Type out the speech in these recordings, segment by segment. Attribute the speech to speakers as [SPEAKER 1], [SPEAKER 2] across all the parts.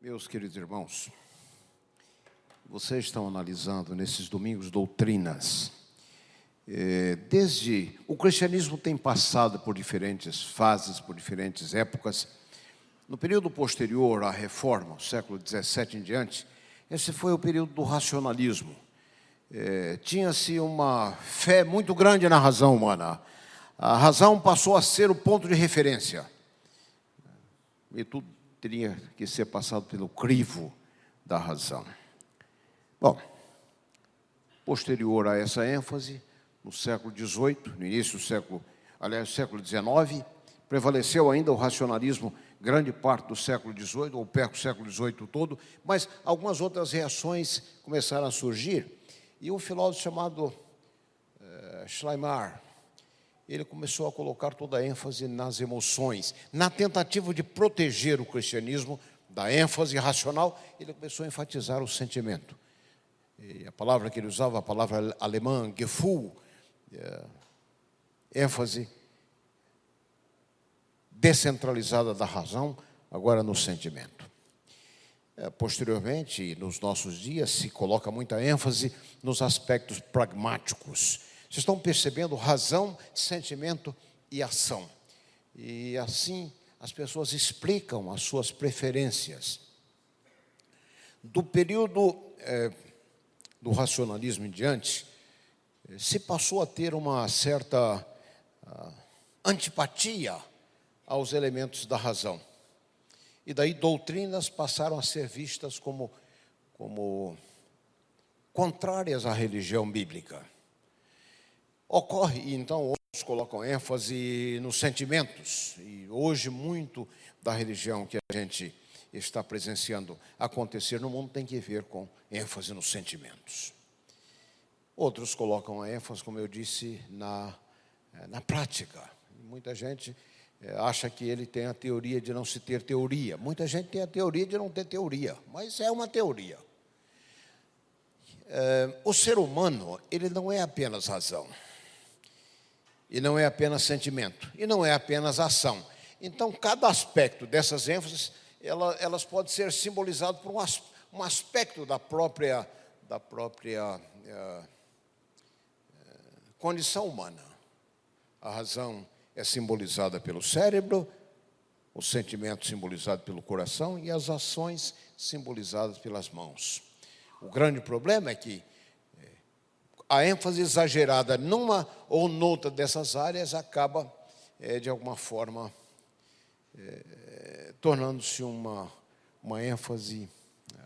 [SPEAKER 1] Meus queridos irmãos, vocês estão analisando nesses domingos doutrinas. É, desde o cristianismo tem passado por diferentes fases, por diferentes épocas. No período posterior à reforma, século XVII em diante, esse foi o período do racionalismo. É, Tinha-se uma fé muito grande na razão humana. A razão passou a ser o ponto de referência. E tudo teria que ser passado pelo crivo da razão. Bom, posterior a essa ênfase, no século XVIII, no início do século, aliás, século XIX, prevaleceu ainda o racionalismo grande parte do século XVIII, ou perto do século XVIII todo, mas algumas outras reações começaram a surgir. E um filósofo chamado uh, Schleiermacher, ele começou a colocar toda a ênfase nas emoções. Na tentativa de proteger o cristianismo da ênfase racional, ele começou a enfatizar o sentimento. E a palavra que ele usava, a palavra alemã, Gefühl, é, ênfase descentralizada da razão, agora no sentimento. É, posteriormente, nos nossos dias, se coloca muita ênfase nos aspectos pragmáticos. Vocês estão percebendo razão, sentimento e ação. E assim as pessoas explicam as suas preferências. Do período é, do racionalismo em diante, se passou a ter uma certa uh, antipatia aos elementos da razão. E daí doutrinas passaram a ser vistas como, como contrárias à religião bíblica. Ocorre, e então, outros colocam ênfase nos sentimentos, e hoje muito da religião que a gente está presenciando acontecer no mundo tem que ver com ênfase nos sentimentos. Outros colocam a ênfase, como eu disse, na, eh, na prática. Muita gente eh, acha que ele tem a teoria de não se ter teoria. Muita gente tem a teoria de não ter teoria, mas é uma teoria. É, o ser humano, ele não é apenas razão, e não é apenas sentimento, e não é apenas ação. Então, cada aspecto dessas ênfases, ela, elas podem ser simbolizadas por um, um aspecto da própria, da própria é, condição humana. A razão é simbolizada pelo cérebro, o sentimento simbolizado pelo coração e as ações simbolizadas pelas mãos. O grande problema é que a ênfase exagerada numa ou noutra dessas áreas acaba, é, de alguma forma, é, tornando-se uma, uma ênfase é,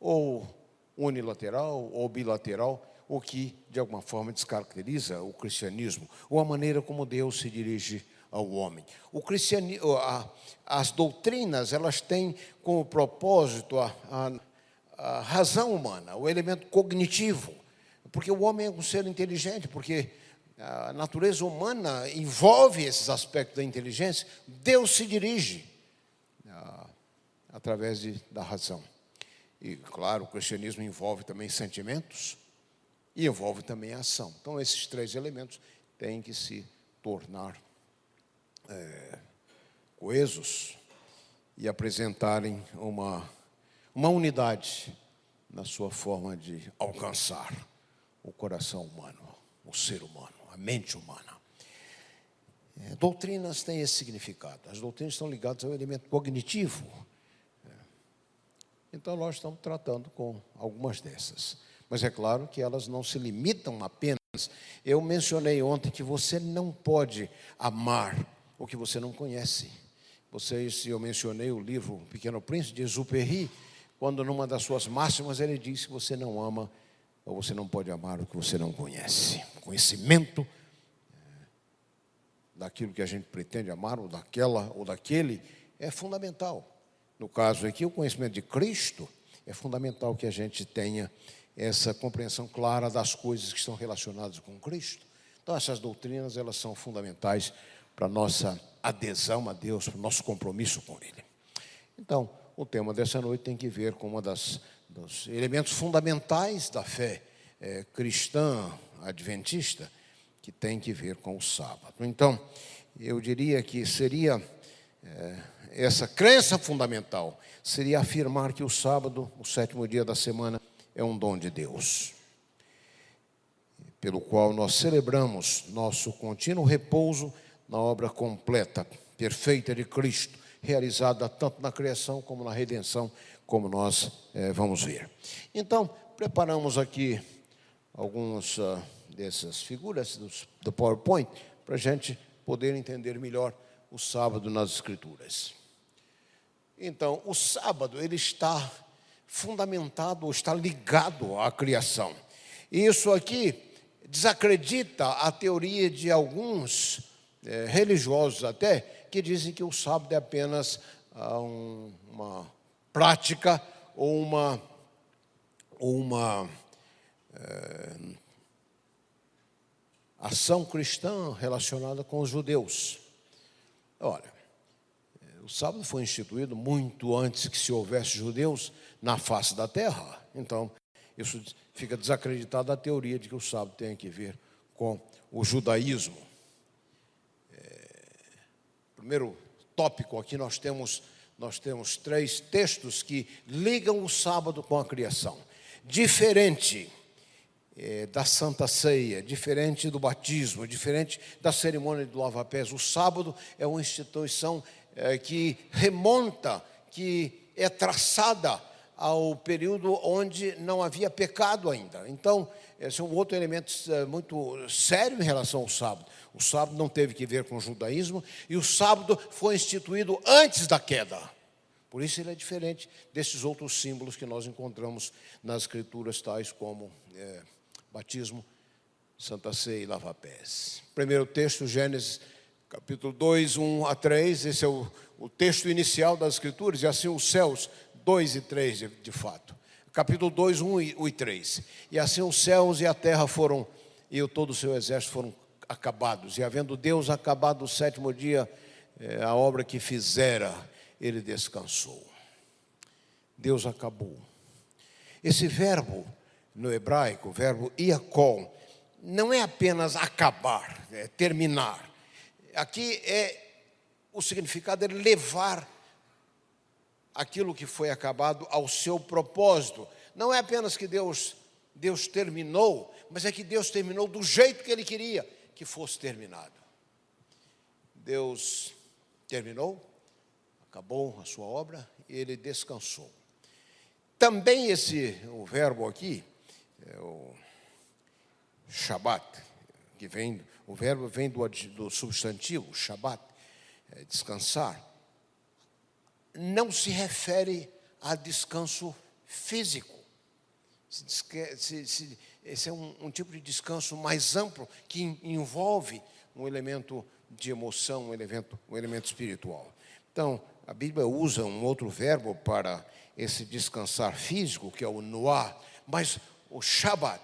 [SPEAKER 1] ou unilateral ou bilateral, o que, de alguma forma, descaracteriza o cristianismo, ou a maneira como Deus se dirige ao homem. O cristianismo, a, as doutrinas, elas têm como propósito a, a, a razão humana, o elemento cognitivo, porque o homem é um ser inteligente, porque a natureza humana envolve esses aspectos da inteligência, Deus se dirige através de, da razão. E, claro, o cristianismo envolve também sentimentos, e envolve também ação. Então, esses três elementos têm que se tornar é, coesos e apresentarem uma, uma unidade na sua forma de alcançar o coração humano, o ser humano, a mente humana. É, doutrinas têm esse significado. As doutrinas estão ligadas ao elemento cognitivo. É. Então, nós estamos tratando com algumas dessas. Mas é claro que elas não se limitam apenas. Eu mencionei ontem que você não pode amar o que você não conhece. Vocês, eu mencionei o livro Pequeno Príncipe de Exupéry, quando numa das suas máximas ele diz que você não ama ou você não pode amar o que você não conhece. Conhecimento é, daquilo que a gente pretende amar, ou daquela ou daquele, é fundamental. No caso aqui, o conhecimento de Cristo é fundamental que a gente tenha essa compreensão clara das coisas que estão relacionadas com Cristo. Então, essas doutrinas, elas são fundamentais para a nossa adesão a Deus, para o nosso compromisso com Ele. Então, o tema dessa noite tem que ver com uma das dos elementos fundamentais da fé é, cristã adventista, que tem que ver com o sábado. Então, eu diria que seria é, essa crença fundamental seria afirmar que o sábado, o sétimo dia da semana, é um dom de Deus, pelo qual nós celebramos nosso contínuo repouso na obra completa, perfeita de Cristo, realizada tanto na criação como na redenção, como nós é, vamos ver. Então, preparamos aqui algumas uh, dessas figuras do, do PowerPoint para a gente poder entender melhor o sábado nas Escrituras. Então, o sábado ele está fundamentado, está ligado à criação. E isso aqui desacredita a teoria de alguns é, religiosos até que dizem que o sábado é apenas ah, um, uma prática ou uma ou uma é, ação cristã relacionada com os judeus. Olha, o sábado foi instituído muito antes que se houvesse judeus na face da terra. Então, isso fica desacreditado a teoria de que o sábado tem que ver com o judaísmo. É, primeiro tópico aqui nós temos nós temos três textos que ligam o sábado com a criação. Diferente é, da Santa Ceia, diferente do batismo, diferente da cerimônia do lava-pés. O sábado é uma instituição é, que remonta, que é traçada ao período onde não havia pecado ainda. Então, esse é um outro elemento é, muito sério em relação ao sábado. O sábado não teve que ver com o judaísmo e o sábado foi instituído antes da queda. Por isso ele é diferente desses outros símbolos que nós encontramos nas escrituras, tais como é, batismo, Santa Ceia e lava-pés. Primeiro texto, Gênesis capítulo 2, 1 a 3, esse é o, o texto inicial das Escrituras, e assim os céus, 2 e 3 de, de fato. Capítulo 2, 1 e, 1 e 3. E assim os céus e a terra foram, e todo o seu exército foram acabados. E havendo Deus acabado o sétimo dia, é, a obra que fizera, ele descansou. Deus acabou. Esse verbo no hebraico, o verbo iacol, não é apenas acabar, é terminar. Aqui é o significado é levar aquilo que foi acabado ao seu propósito. Não é apenas que Deus Deus terminou, mas é que Deus terminou do jeito que ele queria que fosse terminado. Deus terminou, acabou a sua obra e ele descansou. Também esse o verbo aqui é o Shabat, que vem, o verbo vem do, do substantivo, Shabat, é descansar, não se refere a descanso físico. Se, se, esse é um, um, tipo de descanso mais amplo que envolve um elemento de emoção, um elemento, um elemento espiritual. Então, a Bíblia usa um outro verbo para esse descansar físico, que é o noá, mas o Shabat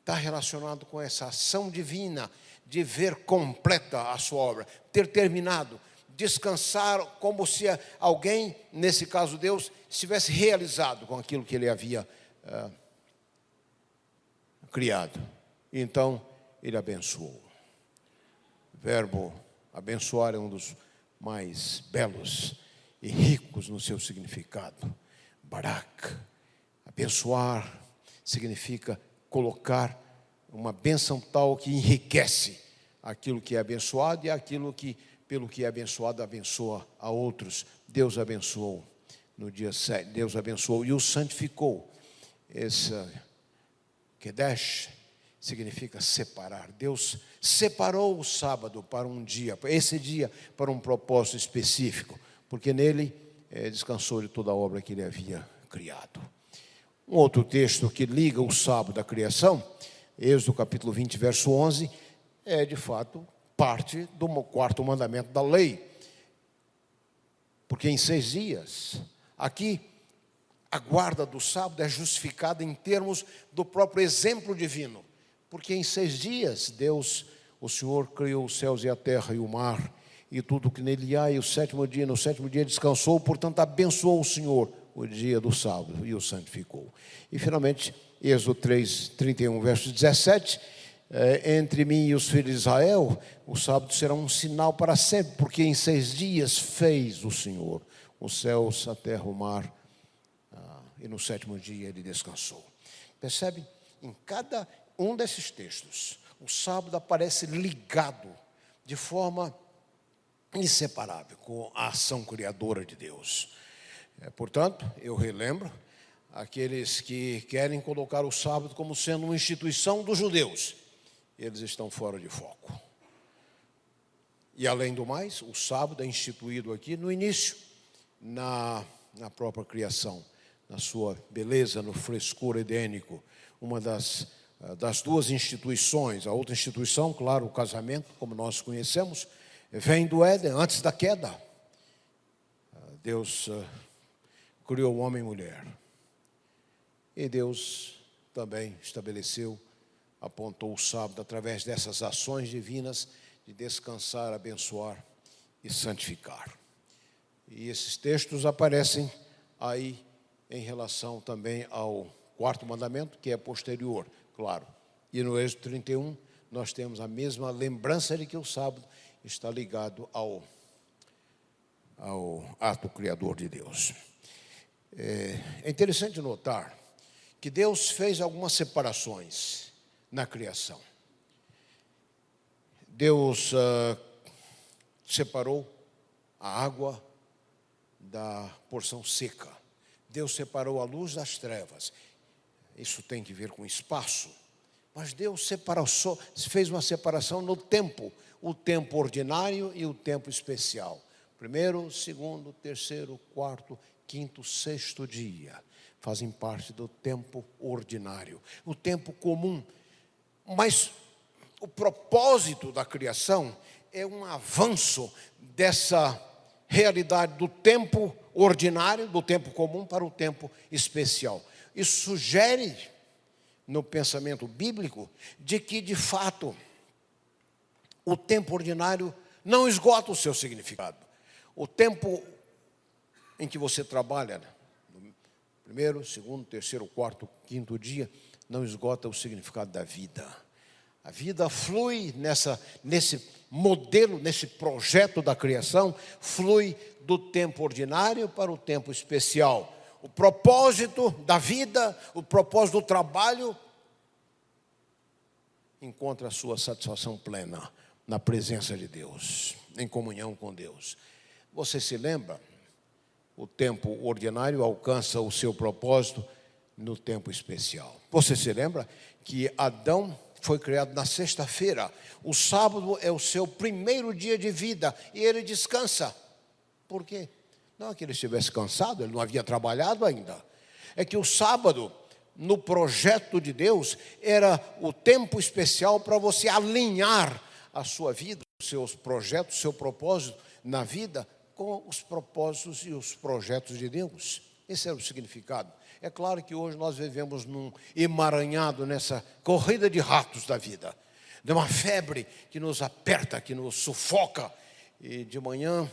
[SPEAKER 1] está relacionado com essa ação divina de ver completa a sua obra, ter terminado, descansar como se alguém, nesse caso Deus, estivesse realizado com aquilo que ele havia uh, criado. Então, ele abençoou. O verbo abençoar é um dos mais belos e ricos no seu significado. Barak, abençoar significa colocar uma bênção tal que enriquece aquilo que é abençoado e aquilo que, pelo que é abençoado, abençoa a outros. Deus abençoou no dia 7, Deus abençoou e o santificou. Essa Kedesh significa separar. Deus separou o sábado para um dia, esse dia para um propósito específico, porque nele é, descansou de toda a obra que ele havia criado. Um outro texto que liga o sábado à criação, Êxodo capítulo 20, verso 11, é de fato parte do quarto mandamento da lei. Porque em seis dias, aqui, a guarda do sábado é justificada em termos do próprio exemplo divino. Porque em seis dias, Deus, o Senhor, criou os céus e a terra e o mar e tudo que nele há, e o sétimo dia, no sétimo dia descansou, portanto abençoou o Senhor o dia do sábado e o santificou. E finalmente, Êxodo 3, 31, verso 17, é, entre mim e os filhos de Israel, o sábado será um sinal para sempre, porque em seis dias fez o Senhor os céus, a terra, o mar, ah, e no sétimo dia ele descansou. Percebe? Em cada um desses textos, o sábado aparece ligado de forma inseparável com a ação criadora de Deus. É, portanto, eu relembro aqueles que querem colocar o sábado como sendo uma instituição dos judeus, eles estão fora de foco. E além do mais, o sábado é instituído aqui no início, na, na própria criação, na sua beleza, no frescor edênico, uma das, ah, das duas instituições. A outra instituição, claro, o casamento, como nós conhecemos, vem do Éden, antes da queda. Ah, Deus uh, criou o homem e mulher. E Deus também estabeleceu, apontou o sábado através dessas ações divinas de descansar, abençoar e santificar. E esses textos aparecem aí em relação também ao quarto mandamento, que é posterior, claro. E no Êxodo 31, nós temos a mesma lembrança de que o sábado está ligado ao, ao ato criador de Deus. É, é interessante notar que Deus fez algumas separações na criação. Deus uh, separou a água da porção seca. Deus separou a luz das trevas. Isso tem que ver com espaço. Mas Deus separou, fez uma separação no tempo, o tempo ordinário e o tempo especial. Primeiro, segundo, terceiro, quarto, quinto, sexto dia fazem parte do tempo ordinário, o tempo comum. Mas o propósito da criação é um avanço dessa realidade do tempo ordinário, do tempo comum, para o tempo especial. Isso sugere, no pensamento bíblico, de que, de fato, o tempo ordinário não esgota o seu significado. O tempo em que você trabalha, primeiro, segundo, terceiro, quarto, quinto dia, não esgota o significado da vida. A vida flui nessa, nesse modelo, nesse projeto da criação, flui do tempo ordinário para o tempo especial. O propósito da vida, o propósito do trabalho, encontra a sua satisfação plena na presença de Deus, em comunhão com Deus. Você se lembra o tempo ordinário alcança o seu propósito no tempo especial. Você se lembra que Adão foi criado na sexta-feira, o sábado é o seu primeiro dia de vida e ele descansa. Por quê? Não é que ele estivesse cansado, ele não havia trabalhado ainda. É que o sábado, no projeto de Deus, era o tempo especial para você alinhar a sua vida, os seus projetos, o seu propósito na vida com os propósitos e os projetos de Deus. Esse era o significado. É claro que hoje nós vivemos num emaranhado nessa corrida de ratos da vida, de uma febre que nos aperta, que nos sufoca, e de manhã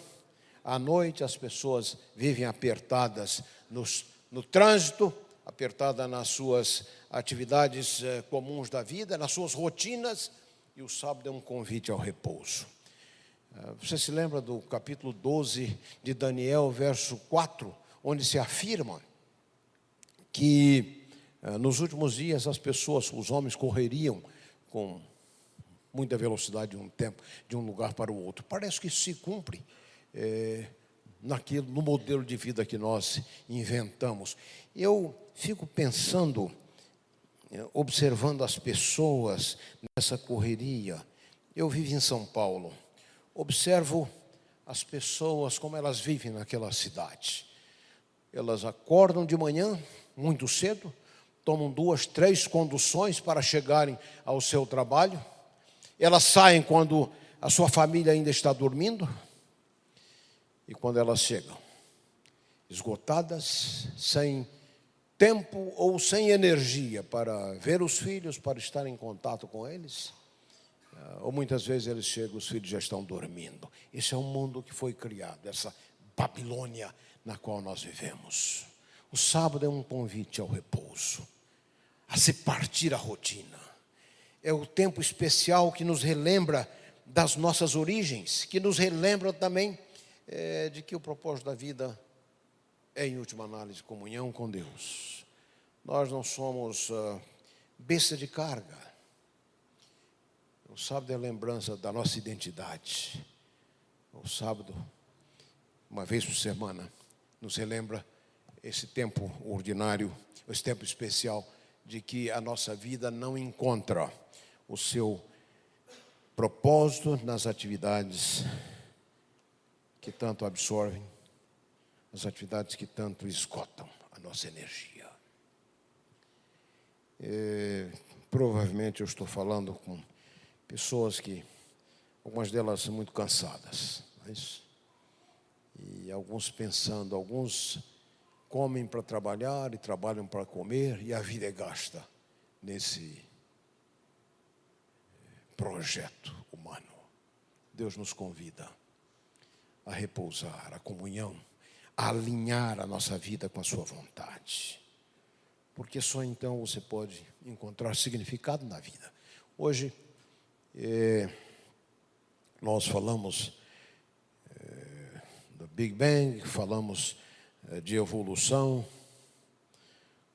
[SPEAKER 1] à noite as pessoas vivem apertadas nos, no trânsito, apertadas nas suas atividades eh, comuns da vida, nas suas rotinas, e o sábado é um convite ao repouso. Ah, você se lembra do capítulo 12 de Daniel, verso 4, onde se afirma que ah, nos últimos dias as pessoas, os homens correriam com muita velocidade de um tempo, de um lugar para o outro. Parece que se cumpre é, naquilo, no modelo de vida que nós inventamos. Eu fico pensando, eh, observando as pessoas nessa correria. Eu vivo em São Paulo observo as pessoas, como elas vivem naquela cidade. Elas acordam de manhã, muito cedo, tomam duas, três conduções para chegarem ao seu trabalho. Elas saem quando a sua família ainda está dormindo. E quando elas chegam, esgotadas, sem tempo ou sem energia para ver os filhos, para estar em contato com eles, ah, ou muitas vezes eles chegam, os filhos já estão dormindo. Esse é o mundo que foi criado, essa Babilônia na qual nós vivemos. O sábado é um convite ao repouso, a se partir a rotina. é o tempo especial que nos relembra das nossas origens, que nos relembra também é, de que o propósito da vida é, em última análise, comunhão com Deus. Nós não somos uh, besta de carga. O sábado é a lembrança da nossa identidade. O sábado, uma vez por semana, nos relembra esse tempo ordinário, esse tempo especial, de que a nossa vida não encontra o seu propósito nas atividades que tanto absorvem, as atividades que tanto esgotam a nossa energia. É, provavelmente eu estou falando com pessoas que, algumas delas muito cansadas, mas, e alguns pensando, alguns comem para trabalhar e trabalham para comer, e a vida é gasta nesse projeto humano. Deus nos convida a repousar, a comunhão, a alinhar a nossa vida com a Sua vontade. Porque só então você pode encontrar significado na vida. Hoje, é, nós falamos é, do Big Bang, falamos de evolução,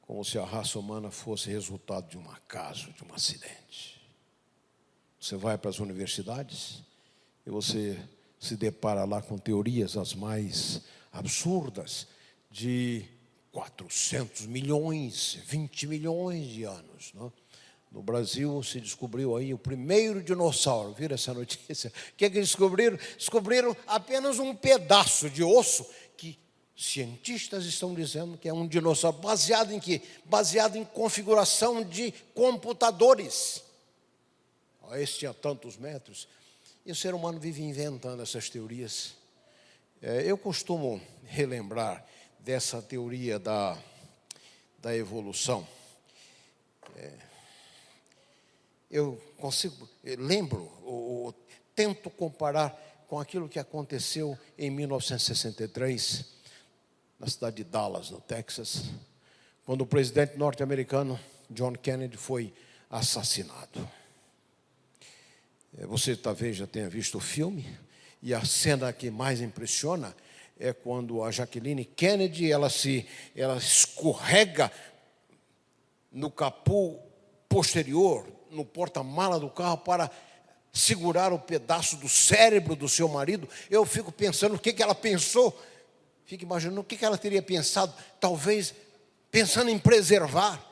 [SPEAKER 1] como se a raça humana fosse resultado de um acaso, de um acidente. Você vai para as universidades e você se depara lá com teorias as mais absurdas de 400 milhões, 20 milhões de anos. Não? No Brasil se descobriu aí o primeiro dinossauro. Viram essa notícia? O que, é que descobriram? Descobriram apenas um pedaço de osso cientistas estão dizendo que é um dinossauro baseado em quê? Baseado em configuração de computadores. Esse tinha tantos metros. E o ser humano vive inventando essas teorias. É, eu costumo relembrar dessa teoria da, da evolução. É, eu consigo, eu lembro, ou, ou, tento comparar com aquilo que aconteceu em 1963, na cidade de Dallas, no Texas, quando o presidente norte-americano John Kennedy foi assassinado. É, você talvez já tenha visto o filme, e a cena que mais impressiona é quando a Jacqueline Kennedy ela se ela escorrega no capô posterior, no porta-mala do carro para segurar o pedaço do cérebro do seu marido. Eu fico pensando o que, que ela pensou, fico imaginando o que ela teria pensado, talvez pensando em preservar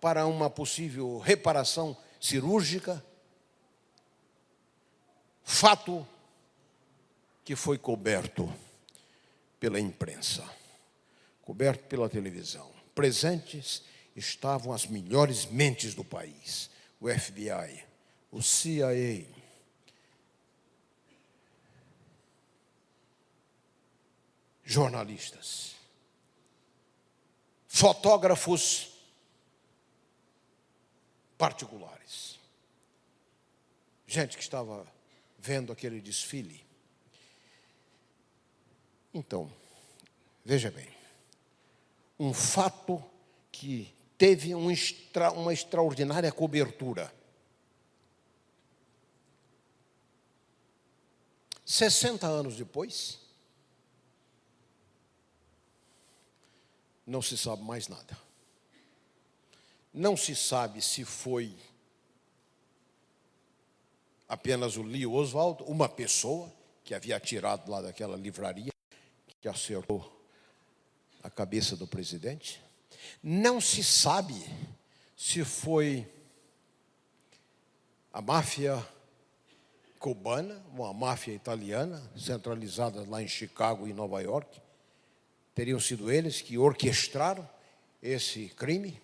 [SPEAKER 1] para uma possível reparação cirúrgica fato que foi coberto pela imprensa, coberto pela televisão. Presentes estavam as melhores mentes do país: o FBI, o CIA, jornalistas, fotógrafos particulares, gente que estava vendo aquele desfile. Então, veja bem, um fato que teve um extra, uma extraordinária cobertura. 60 anos depois, não se sabe mais nada. Não se sabe se foi apenas o Lee Oswald, uma pessoa que havia atirado lá daquela livraria, que acertou a cabeça do presidente. Não se sabe se foi a máfia cubana, uma máfia italiana, centralizada lá em Chicago e Nova York. Teriam sido eles que orquestraram esse crime.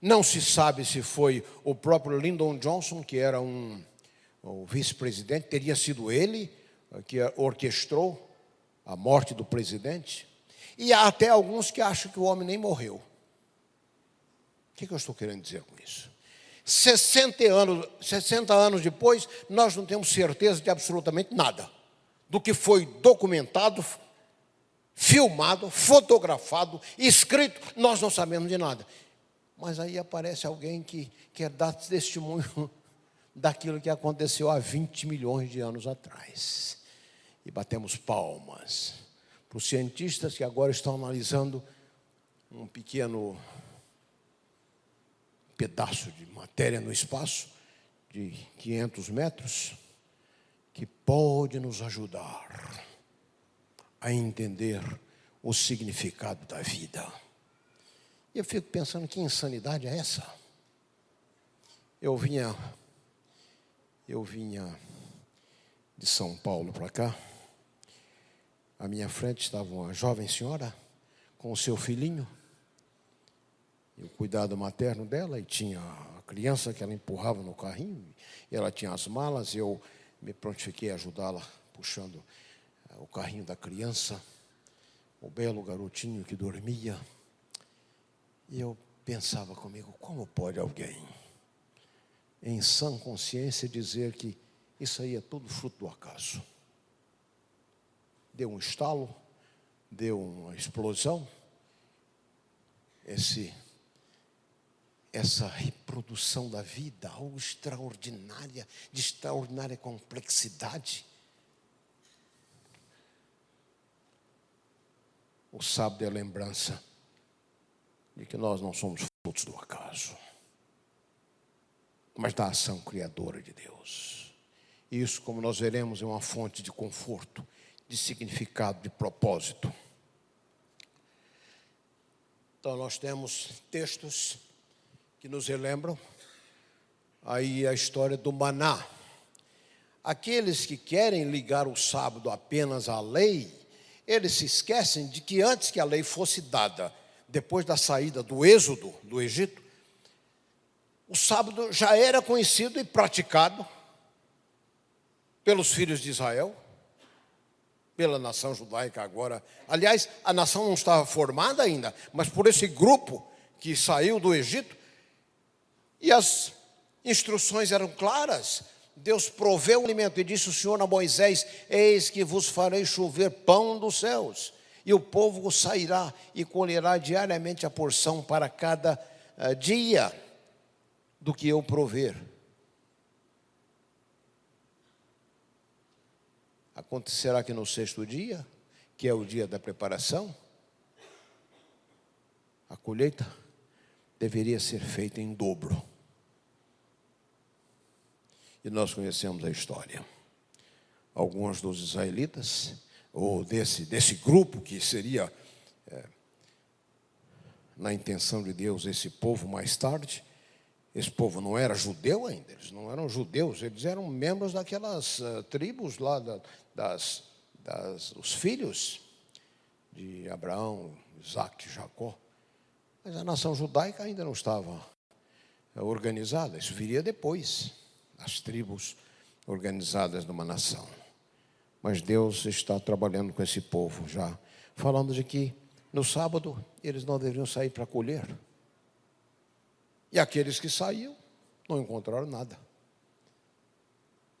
[SPEAKER 1] Não se sabe se foi o próprio Lyndon Johnson, que era um vice-presidente, teria sido ele eh, que orquestrou a morte do presidente. E há até alguns que acham que o homem nem morreu. O que, eu estou querendo dizer com isso? 60 anos, 60 anos depois, nós não temos certeza de absolutamente nada do que foi documentado, filmado, fotografado, escrito, nós não sabemos de nada. Mas aí aparece alguém que quer dar testemunho daquilo que aconteceu há 20 milhões de anos atrás. E batemos palmas para os cientistas que agora estão analisando um pequeno pedaço de matéria no espaço de 500 metros que pode nos ajudar a entender o significado da vida. E eu fico pensando que insanidade é essa? Eu vinha eu vinha de São Paulo para cá. À minha frente estava uma jovem senhora com o seu filhinho e o cuidado materno dela, e tinha a criança que ela empurrava no carrinho, e ela tinha as malas, eu me prontifiquei a ajudá-la, puxando o carrinho da criança, o belo garotinho que dormia. E eu pensava comigo, como pode alguém, em sã consciência, dizer que isso aí é tudo fruto do acaso? Deu um estalo, deu uma explosão, esse essa reprodução da vida, algo extraordinária, de extraordinária complexidade. O sábado é a lembrança de que nós não somos frutos do acaso, mas da ação criadora de Deus. Isso, como nós veremos, é uma fonte de conforto, de significado, de propósito. Então, nós temos textos que nos relembram aí a história do maná. Aqueles que querem ligar o sábado apenas à lei, eles se esquecem de que antes que a lei fosse dada, depois da saída do êxodo do Egito, o sábado já era conhecido e praticado pelos filhos de Israel, pela nação judaica agora. Aliás, a nação não estava formada ainda, mas por esse grupo que saiu do Egito, e as instruções eram claras. Deus proveu o alimento e disse o Senhor a Moisés: Eis que vos farei chover pão dos céus, e o povo sairá e colherá diariamente a porção para cada uh, dia do que eu prover. Acontecerá que no sexto dia, que é o dia da preparação, a colheita deveria ser feita em dobro. E nós conhecemos a história. Alguns dos israelitas, ou desse, desse grupo que seria, é, na intenção de Deus, esse povo mais tarde, esse povo não era judeu ainda, eles não eram judeus, eles eram membros daquelas uh, tribos lá, da, das, das, os filhos de Abraão, Isaac, Jacó. Mas a nação judaica ainda não estava eh, organizada, isso viria depois, as tribos organizadas numa nação. Mas Deus está trabalhando com esse povo já, falando de que no sábado eles não deveriam sair para colher. E aqueles que saíam não encontraram nada.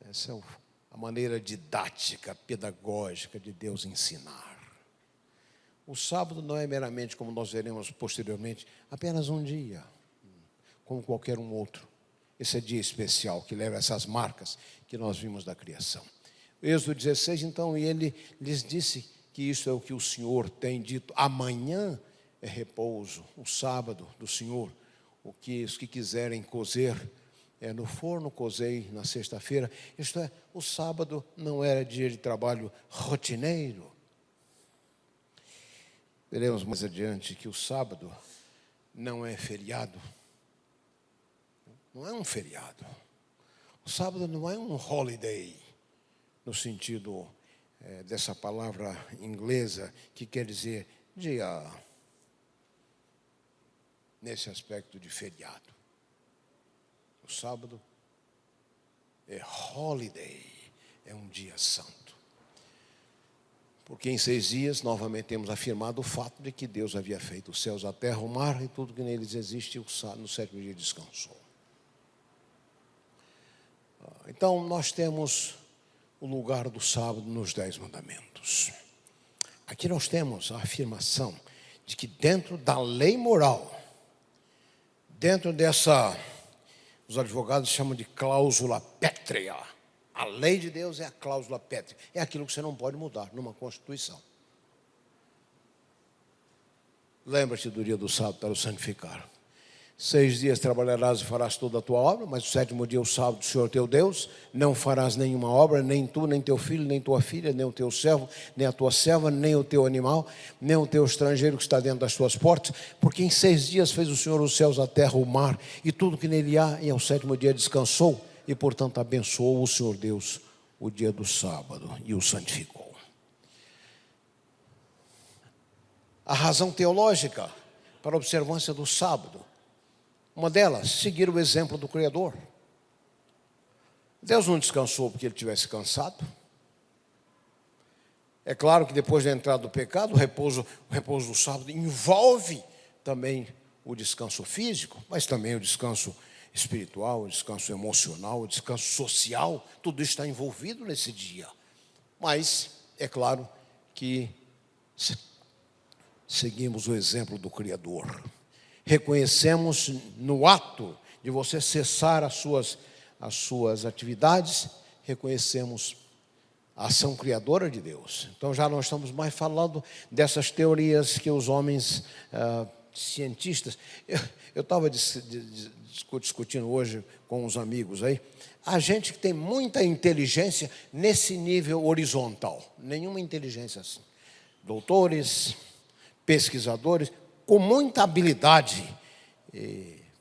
[SPEAKER 1] Essa é a maneira didática, pedagógica de Deus ensinar. O sábado não é meramente, como nós veremos posteriormente, apenas um dia, como qualquer um outro. Esse é dia especial que leva essas marcas que nós vimos da criação. Êxodo 16, então, e ele lhes disse que isso é o que o Senhor tem dito. Amanhã é repouso, o sábado do Senhor. O que os que quiserem cozer é no forno, cozei na sexta-feira. Isto é, o sábado não era dia de trabalho rotineiro Veremos mais adiante que o sábado não é feriado. Não é um feriado. O sábado não é um holiday, no sentido é, dessa palavra inglesa, que quer dizer dia, nesse aspecto de feriado. O sábado é holiday, é um dia santo. Porque em seis dias, novamente, temos afirmado o fato de que Deus havia feito os céus, a terra, o mar e tudo que neles existe, no sétimo dia descansou. Então, nós temos o lugar do sábado nos Dez Mandamentos. Aqui nós temos a afirmação de que dentro da lei moral, dentro dessa os advogados chamam de cláusula pétrea. A lei de Deus é a cláusula pétrea. É aquilo que você não pode mudar numa Constituição. Lembra-te do dia do sábado para o santificar. Seis dias trabalharás e farás toda a tua obra, mas o sétimo dia, o sábado, do Senhor teu Deus, não farás nenhuma obra, nem tu, nem teu filho, nem tua filha, nem o teu servo, nem a tua serva, nem o teu animal, nem o teu estrangeiro que está dentro das tuas portas, porque em seis dias fez o Senhor os céus, a terra, o mar e tudo que nele há, e ao sétimo dia descansou, e portanto abençoou o Senhor Deus o dia do sábado e o santificou. A razão teológica para a observância do sábado uma delas, seguir o exemplo do Criador. Deus não descansou porque ele tivesse cansado. É claro que depois da entrada do pecado, o repouso, o repouso do sábado envolve também o descanso físico, mas também o descanso espiritual, o descanso emocional, o descanso social, tudo está envolvido nesse dia. Mas é claro que seguimos o exemplo do Criador reconhecemos no ato de você cessar as suas, as suas atividades, reconhecemos a ação criadora de Deus. Então já não estamos mais falando dessas teorias que os homens ah, cientistas. Eu estava discutindo hoje com uns amigos aí. A gente que tem muita inteligência nesse nível horizontal, nenhuma inteligência assim. Doutores, pesquisadores, com muita habilidade,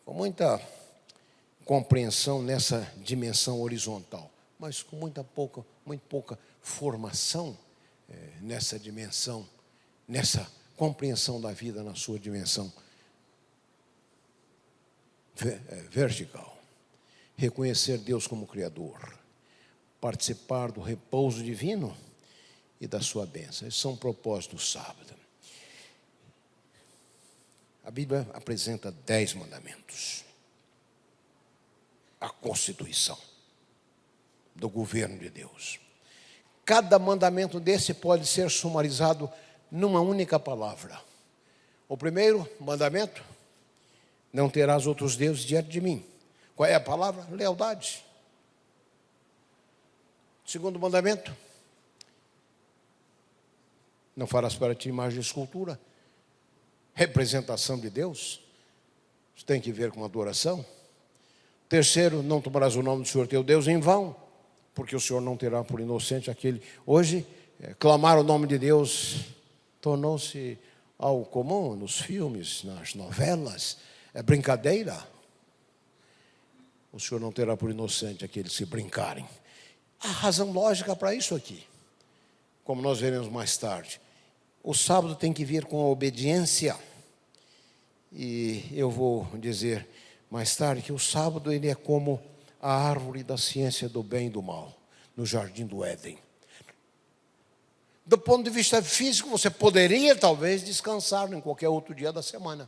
[SPEAKER 1] com muita compreensão nessa dimensão horizontal, mas com muita pouca, muito pouca formação é, nessa dimensão, nessa compreensão da vida na sua dimensão é, vertical. Reconhecer Deus como Criador, participar do repouso divino e da sua bênção. Esses são propósitos do sábado. A Bíblia apresenta dez mandamentos. A Constituição do governo de Deus. Cada mandamento desse pode ser sumarizado numa única palavra. O primeiro mandamento: não terás outros deuses diante de mim. Qual é a palavra? Lealdade. Segundo mandamento: não farás para ti imagem de escultura representação de Deus. Isso tem que ver com adoração. Terceiro, não tomarás o nome do Senhor teu Deus em vão, porque o Senhor não terá por inocente aquele. Hoje, é, clamar o nome de Deus tornou-se algo comum nos filmes, nas novelas, é brincadeira. O Senhor não terá por inocente aqueles que brincarem. Há razão lógica para isso aqui, como nós veremos mais tarde. O sábado tem que vir com a obediência. E eu vou dizer mais tarde que o sábado ele é como a árvore da ciência do bem e do mal no jardim do Éden. Do ponto de vista físico, você poderia talvez descansar em qualquer outro dia da semana.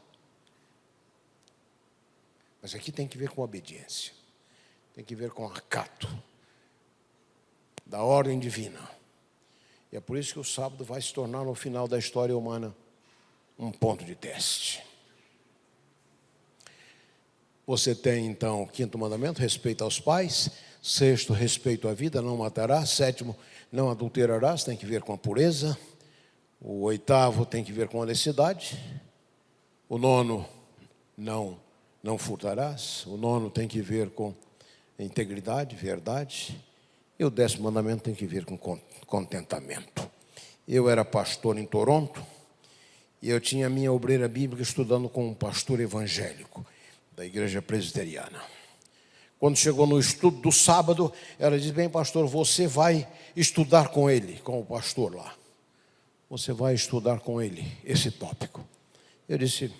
[SPEAKER 1] Mas aqui tem que ver com obediência, tem que ver com acato da ordem divina. É por isso que o sábado vai se tornar, no final da história humana, um ponto de teste. Você tem então o quinto mandamento, respeito aos pais. Sexto, respeito à vida, não matarás. Sétimo, não adulterarás, tem que ver com a pureza. O oitavo tem que ver com a honestidade. O nono, não, não furtarás. O nono tem que ver com integridade, verdade. E o décimo mandamento tem que ver com contentamento. Eu era pastor em Toronto e eu tinha a minha obreira bíblica estudando com um pastor evangélico da igreja presbiteriana. Quando chegou no estudo do sábado, ela disse: Bem, pastor, você vai estudar com ele, com o pastor lá. Você vai estudar com ele esse tópico. Eu disse: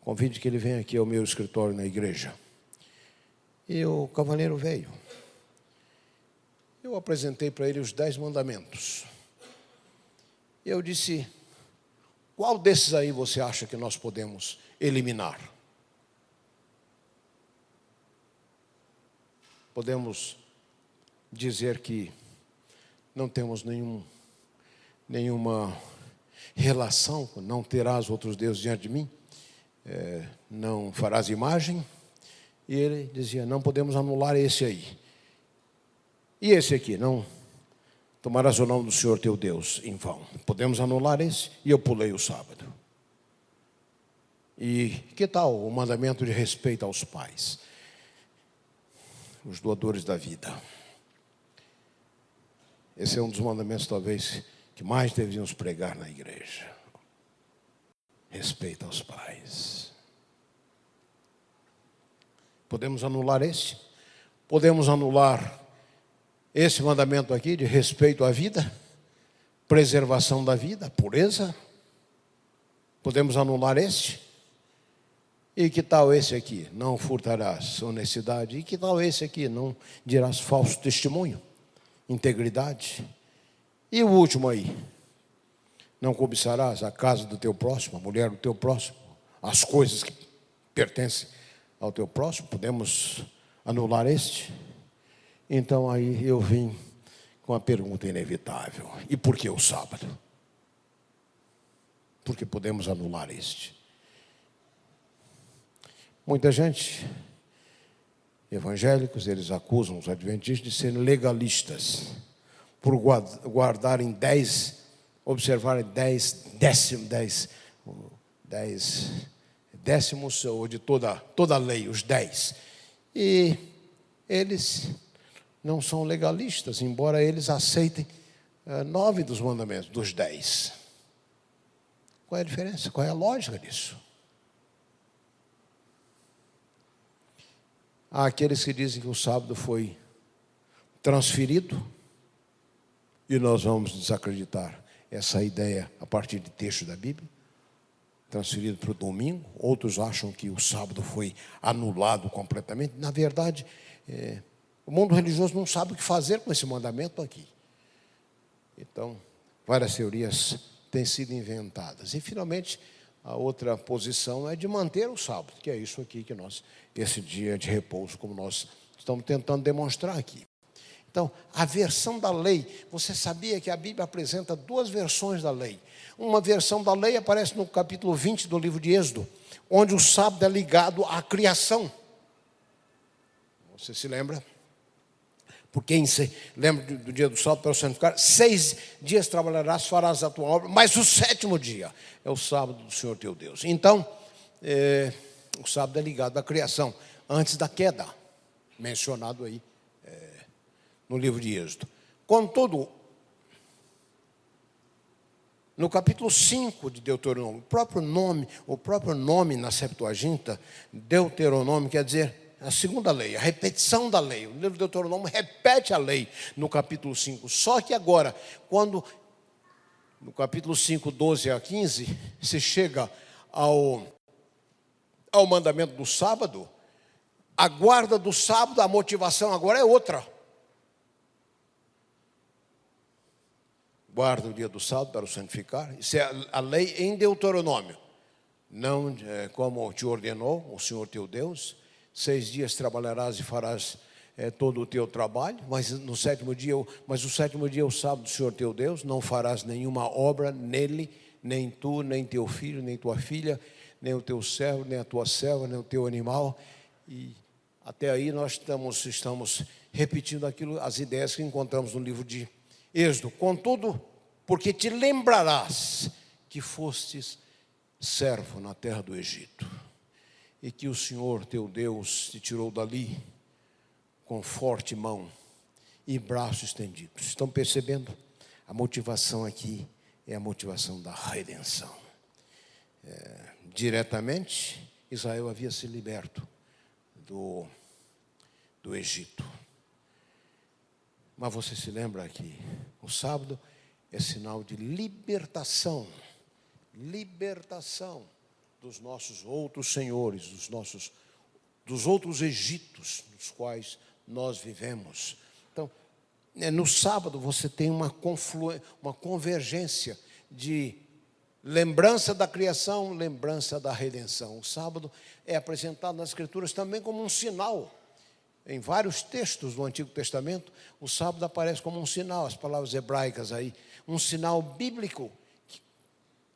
[SPEAKER 1] Convide que ele venha aqui ao meu escritório na igreja. E o cavaleiro veio. Eu apresentei para ele os dez mandamentos. Eu disse: qual desses aí você acha que nós podemos eliminar? Podemos dizer que não temos nenhum, nenhuma relação, não terás outros deuses diante de mim, é, não farás imagem, E ele dizia: não podemos anular esse aí. E esse aqui, não tomarás o nome do Senhor teu Deus em vão. Podemos anular esse? E eu pulei o sábado. E que tal o mandamento de respeito aos pais? Os doadores da vida. Esse é um dos mandamentos, talvez, que mais deveríamos pregar na igreja. Respeito aos pais. Podemos anular esse? Podemos anular esse mandamento aqui de respeito à vida, preservação da vida, pureza. Podemos anular este? E que tal esse aqui? Não furtarás honestidade. E que tal esse aqui? Não dirás falso testemunho, integridade. E o último aí? Não cobiçarás a casa do teu próximo, a mulher do teu próximo, as coisas que pertencem ao teu próximo. Podemos anular este? Então aí eu vim com a pergunta inevitável: e por que o sábado? Porque podemos anular este. Muita gente, evangélicos, eles acusam os adventistas de serem legalistas, por guardarem dez, observarem dez, décimos, dez, dez décimos ou de toda, toda a lei, os dez. E eles não são legalistas, embora eles aceitem uh, nove dos mandamentos, dos dez. Qual é a diferença? Qual é a lógica disso? Há aqueles que dizem que o sábado foi transferido, e nós vamos desacreditar essa ideia a partir de texto da Bíblia, transferido para o domingo. Outros acham que o sábado foi anulado completamente. Na verdade, é, o mundo religioso não sabe o que fazer com esse mandamento aqui. Então, várias teorias têm sido inventadas. E, finalmente, a outra posição é de manter o sábado, que é isso aqui que nós, esse dia de repouso, como nós estamos tentando demonstrar aqui. Então, a versão da lei, você sabia que a Bíblia apresenta duas versões da lei. Uma versão da lei aparece no capítulo 20 do livro de Êxodo, onde o sábado é ligado à criação. Você se lembra? Porque em, lembra do, dia do sábado para o santificar? Seis dias trabalharás, farás a tua obra, mas o sétimo dia é o sábado do Senhor teu Deus. Então, é, o sábado é ligado à criação, antes da queda, mencionado aí é, no livro de Êxodo. Contudo, no capítulo 5 de Deuteronômio, o próprio nome, o próprio nome na Septuaginta, Deuteronômio quer dizer a segunda lei, a repetição da lei. O livro de Deuteronômio repete a lei no capítulo 5. Só que agora, quando no capítulo 5, 12 a 15, se chega ao, ao mandamento do sábado, a guarda do sábado, a motivação agora é outra. Guarda o dia do sábado para o santificar. Isso é a lei em Deuteronômio. Não é, como te ordenou o Senhor teu Deus Seis dias trabalharás e farás é, todo o teu trabalho, mas no sétimo dia, mas o sétimo dia é o sábado do Senhor teu Deus, não farás nenhuma obra nele, nem tu, nem teu filho, nem tua filha, nem o teu servo, nem a tua serva, nem o teu animal. E até aí nós estamos, estamos repetindo aquilo, as ideias que encontramos no livro de Êxodo. Contudo, porque te lembrarás que fostes servo na terra do Egito e que o Senhor teu Deus te tirou dali com forte mão e braços estendidos. Estão percebendo? A motivação aqui é a motivação da redenção. É, diretamente, Israel havia se liberto do, do Egito. Mas você se lembra que o sábado é sinal de libertação. Libertação dos nossos outros senhores, dos nossos dos outros Egitos nos quais nós vivemos. Então, é, no sábado você tem uma, uma convergência de lembrança da criação, lembrança da redenção. O sábado é apresentado nas Escrituras também como um sinal. Em vários textos do Antigo Testamento, o sábado aparece como um sinal, as palavras hebraicas aí, um sinal bíblico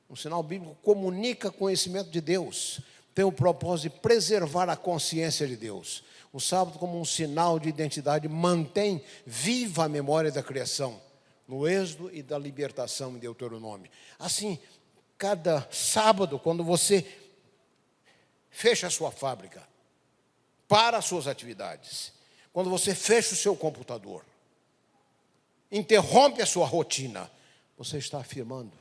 [SPEAKER 1] um sinal bíblico comunica conhecimento de Deus. tem o propósito de preservar a consciência de Deus. O sábado, como um sinal de identidade, mantém viva a memória da criação, no Êxodo e da libertação em Deuteronômio. Assim, cada sábado, quando você fecha a sua fábrica, para as suas atividades, quando você fecha o seu computador, interrompe a sua rotina, você está afirmando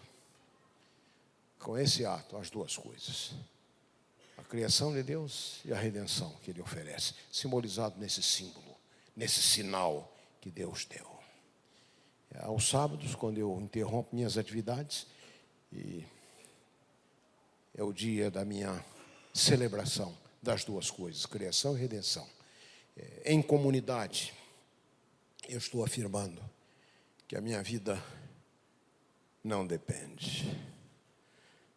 [SPEAKER 1] com esse ato as duas coisas: a criação de Deus e a redenção que Ele oferece, simbolizado nesse símbolo, nesse sinal que Deus deu. É, aos sábados, quando eu interrompo minhas atividades, e é o dia da minha celebração das duas coisas, criação e redenção. É, em comunidade, eu estou afirmando que a minha vida não depende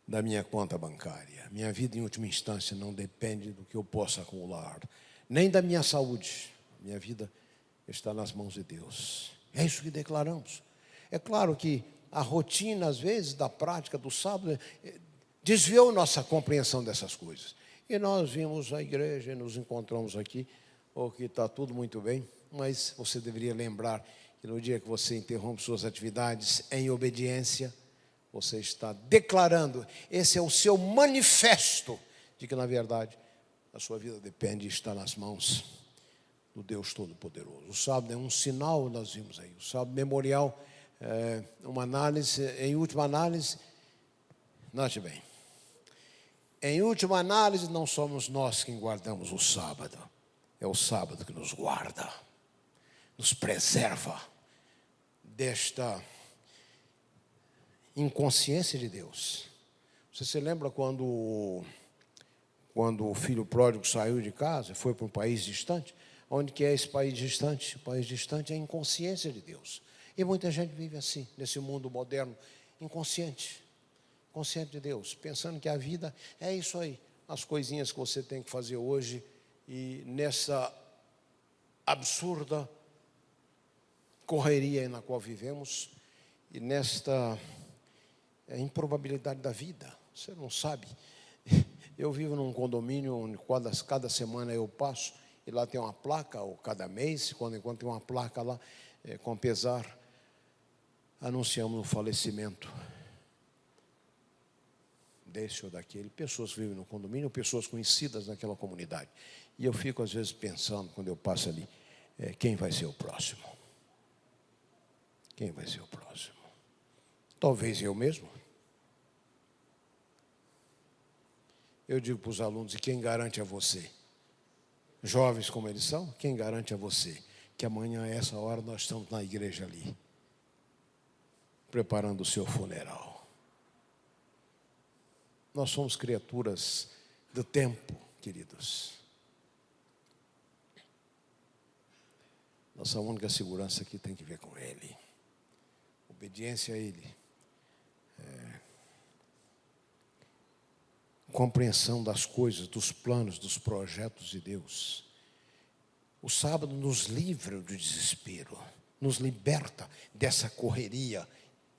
[SPEAKER 1] da minha conta bancária. Minha vida, em última instância, não depende do que eu possa acumular, nem da minha saúde. Minha vida está nas mãos de Deus. É isso que declaramos. É claro que a rotina, às vezes, da prática do sábado, eh, desviou nossa compreensão dessas coisas. E nós vimos a igreja, nos encontramos aqui, ou que está tudo muito bem, mas você deveria lembrar que no dia que você interrompe suas atividades em obediência, você está declarando, esse é o seu manifesto de que, na verdade, a sua vida depende e está nas mãos do Deus Todo-Poderoso. O sábado é um sinal, nós vimos aí, o sábado memorial, é uma análise, em última análise, note bem, em última análise, não somos nós quem guardamos o sábado, é o sábado que nos guarda, nos preserva desta inconsciência de Deus. Você se lembra quando, quando o filho pródigo saiu de casa, foi para um país distante? Onde que é esse país distante? O país distante é a inconsciência de Deus. E muita gente vive assim, nesse mundo moderno, inconsciente. Consciente de Deus, pensando que a vida é isso aí, as coisinhas que você tem que fazer hoje e nessa absurda correria na qual vivemos e nesta é improbabilidade da vida. Você não sabe. Eu vivo num condomínio onde cada, cada semana eu passo e lá tem uma placa, ou cada mês, quando enquanto tem uma placa lá, é, com pesar, anunciamos o falecimento desse ou daquele. Pessoas vivem no condomínio, pessoas conhecidas naquela comunidade. E eu fico às vezes pensando, quando eu passo ali, é, quem vai ser o próximo? Quem vai ser o próximo? Talvez eu mesmo. Eu digo para os alunos, e quem garante a você? Jovens como eles são, quem garante a você que amanhã, a essa hora, nós estamos na igreja ali, preparando o seu funeral? Nós somos criaturas do tempo, queridos. Nossa única segurança aqui tem que ver com Ele. Obediência a Ele. É, compreensão das coisas, dos planos, dos projetos de Deus. O sábado nos livra do desespero, nos liberta dessa correria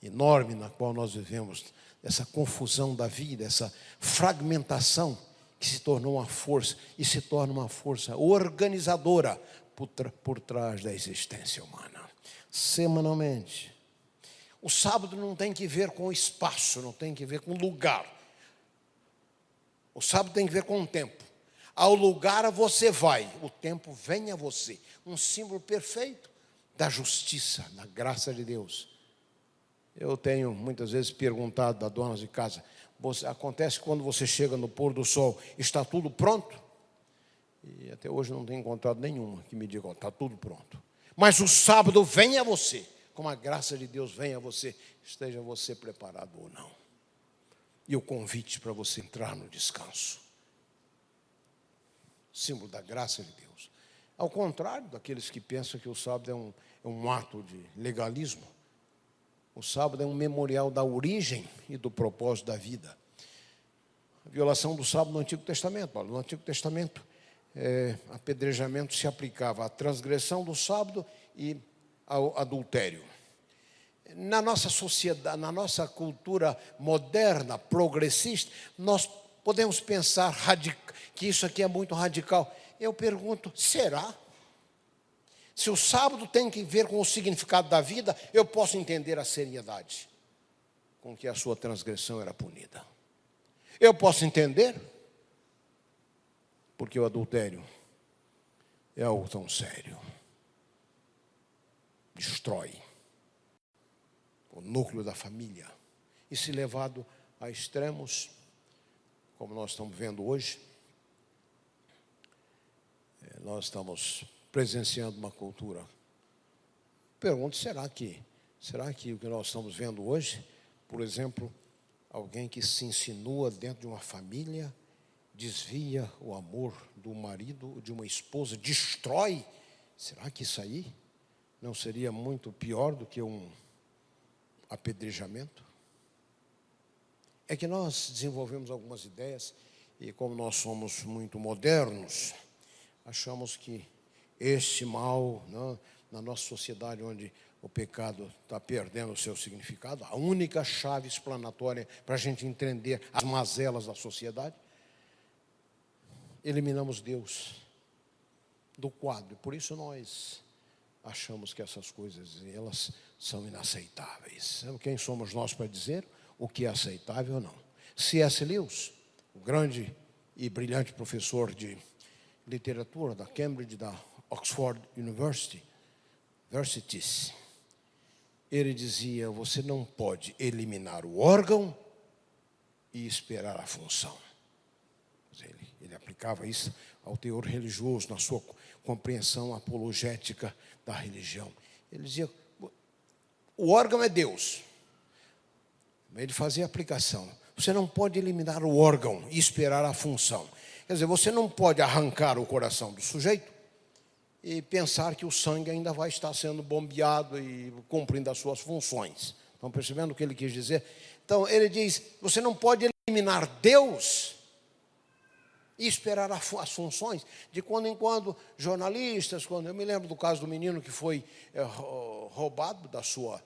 [SPEAKER 1] enorme na qual nós vivemos, dessa confusão da vida, essa fragmentação que se tornou uma força e se torna uma força organizadora por, por trás da existência humana. Semanalmente. O sábado não tem que ver com espaço, não tem que ver com lugar o sábado tem que ver com o tempo. Ao lugar você vai, o tempo vem a você. Um símbolo perfeito da justiça, da graça de Deus. Eu tenho muitas vezes perguntado a donas de casa: você, acontece quando você chega no pôr do sol, está tudo pronto? E até hoje não tenho encontrado nenhuma que me diga: está tudo pronto. Mas o sábado vem a você, como a graça de Deus vem a você, esteja você preparado ou não e o convite para você entrar no descanso. Símbolo da graça de Deus. Ao contrário daqueles que pensam que o sábado é um, é um ato de legalismo, o sábado é um memorial da origem e do propósito da vida. A violação do sábado no Antigo Testamento, Paulo. No Antigo Testamento, é, apedrejamento se aplicava à transgressão do sábado e ao adultério na nossa sociedade, na nossa cultura moderna, progressista, nós podemos pensar que isso aqui é muito radical. Eu pergunto: será? Se o sábado tem que ver com o significado da vida, eu posso entender a seriedade com que a sua transgressão era punida. Eu posso entender, porque o adultério é algo tão sério. Destrói o núcleo da família. E se levado a extremos, como nós estamos vendo hoje, eh, nós estamos presenciando uma cultura. Pergunto, será que, será que o que nós estamos vendo hoje, por exemplo, alguém que se insinua dentro de uma família, desvia o amor do marido, de uma esposa, destrói, será que isso aí não seria muito pior do que um apedrejamento? É que nós desenvolvemos algumas ideias e, como nós somos muito modernos, achamos que este mal, né, na nossa sociedade onde o pecado está perdendo o seu significado, a única chave explanatória para a gente entender as mazelas da sociedade, eliminamos Deus do quadro. Por isso nós achamos que essas coisas elas são inaceitáveis. Quem somos nós para dizer o que é aceitável ou não? C.S. Lewis, o grande e brilhante professor de literatura da Cambridge, da Oxford University, Universities, ele dizia: você não pode eliminar o órgão e esperar a função. Ele, ele aplicava isso ao teor religioso, na sua compreensão apologética da religião. Ele dizia: o órgão é Deus. Ele fazia aplicação. Você não pode eliminar o órgão e esperar a função. Quer dizer, você não pode arrancar o coração do sujeito e pensar que o sangue ainda vai estar sendo bombeado e cumprindo as suas funções. Estão percebendo o que ele quis dizer? Então, ele diz: você não pode eliminar Deus esperar as funções. De quando em quando, jornalistas, quando eu me lembro do caso do menino que foi é, roubado da sua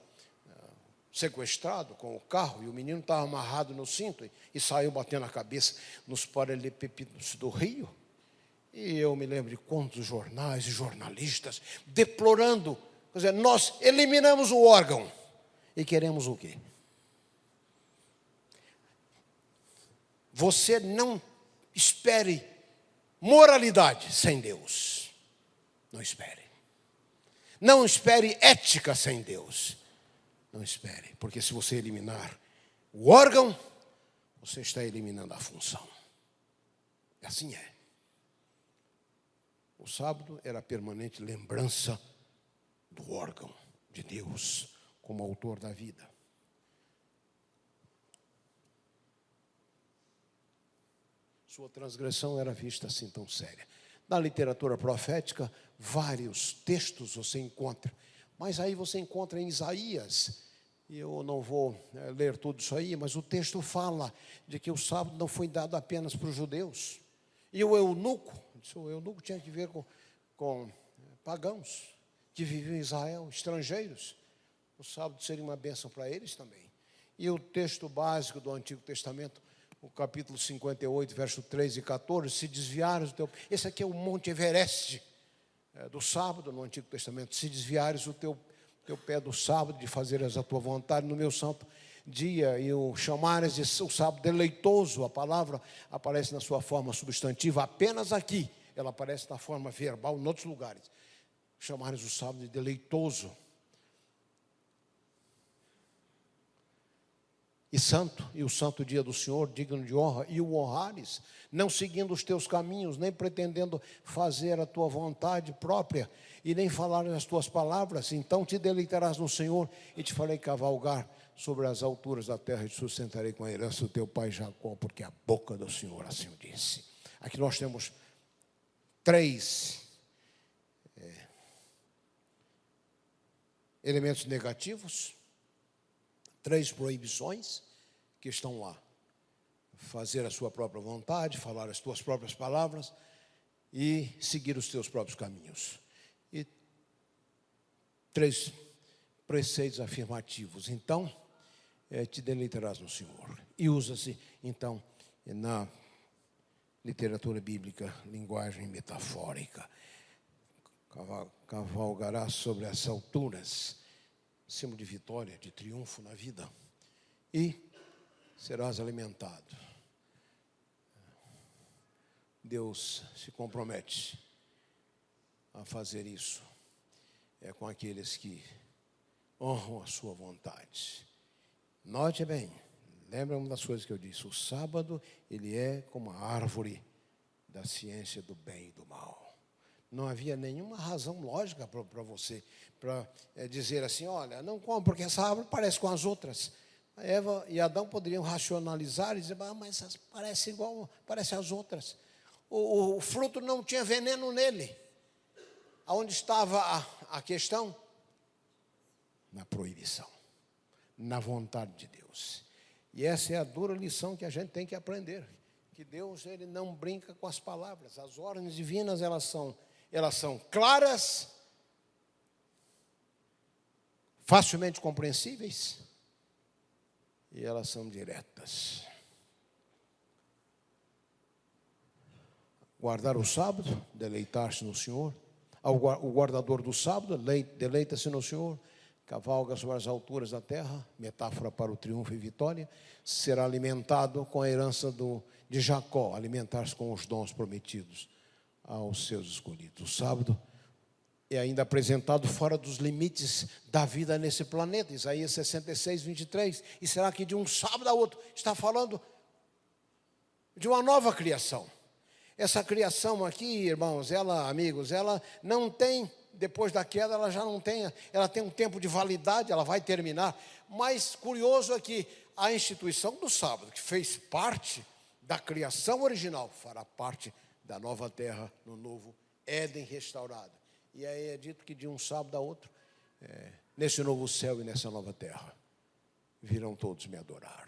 [SPEAKER 1] sequestrado com o carro e o menino estava amarrado no cinto e, e saiu batendo a cabeça nos paralelepípedos do rio. E eu me lembro de quantos jornais e jornalistas deplorando. Quer dizer, nós eliminamos o órgão e queremos o quê? Você não espere moralidade sem Deus. Não espere. Não espere ética sem Deus. Não espere, porque se você eliminar o órgão, você está eliminando a função. Assim é. O sábado era a permanente lembrança do órgão de Deus como autor da vida. Sua transgressão era vista assim tão séria. Na literatura profética, vários textos você encontra, mas aí você encontra em Isaías, e eu não vou é, ler tudo isso aí, mas o texto fala de que o sábado não foi dado apenas para os judeus. E o eunuco, o eunuco tinha que ver com, com eh, pagãos que viviam em Israel, estrangeiros. O sábado seria uma bênção para eles também. E o texto básico do Antigo Testamento, o capítulo 58, verso 13 e 14, se desviares do teu. Esse aqui é o Monte Everest é, do sábado no Antigo Testamento. Se desviares o teu, teu pé do sábado, de fazeres a tua vontade no meu santo dia e o chamares de o sábado deleitoso, a palavra aparece na sua forma substantiva apenas aqui, ela aparece na forma verbal em outros lugares. Chamares o sábado de deleitoso. E santo, e o santo dia do Senhor, digno de honra, e o honrares, não seguindo os teus caminhos, nem pretendendo fazer a tua vontade própria, e nem falar as tuas palavras, então te deleitarás no Senhor, e te farei cavalgar sobre as alturas da terra e te sustentarei com a herança do teu pai Jacó, porque a boca do Senhor assim o disse. Aqui nós temos três é, elementos negativos, três proibições que estão lá. Fazer a sua própria vontade, falar as tuas próprias palavras e seguir os teus próprios caminhos. E três preceitos afirmativos. Então, é, te deleitarás no Senhor. E usa-se, então, na literatura bíblica, linguagem metafórica. Cavalgarás sobre as alturas, símbolo de vitória, de triunfo na vida, e serás alimentado. Deus se compromete a fazer isso é com aqueles que honram a sua vontade. Note bem, lembra uma das coisas que eu disse: o sábado ele é como a árvore da ciência do bem e do mal. Não havia nenhuma razão lógica para você para é, dizer assim: olha, não come porque essa árvore parece com as outras. Eva e Adão poderiam racionalizar e dizer, ah, mas parece igual, parece as outras. O, o, fruto não tinha veneno nele. Aonde estava a, a questão? Na proibição, na vontade de Deus. E essa é a dura lição que a gente tem que aprender. Que Deus ele não brinca com as palavras. As ordens divinas elas são, elas são claras, facilmente compreensíveis e elas são diretas. Guardar o sábado, deleitar-se no Senhor. O guardador do sábado, deleita-se no Senhor. Cavalga sobre as alturas da terra, metáfora para o triunfo e vitória. Será alimentado com a herança do, de Jacó, alimentar-se com os dons prometidos aos seus escolhidos. O sábado é ainda apresentado fora dos limites da vida nesse planeta. Isaías 66, 23. E será que de um sábado a outro está falando de uma nova criação? Essa criação aqui, irmãos, ela, amigos, ela não tem, depois da queda, ela já não tem, ela tem um tempo de validade, ela vai terminar. Mas curioso é que a instituição do sábado, que fez parte da criação original, fará parte da nova terra, no novo Éden restaurado. E aí é dito que de um sábado a outro, é, nesse novo céu e nessa nova terra, virão todos me adorar.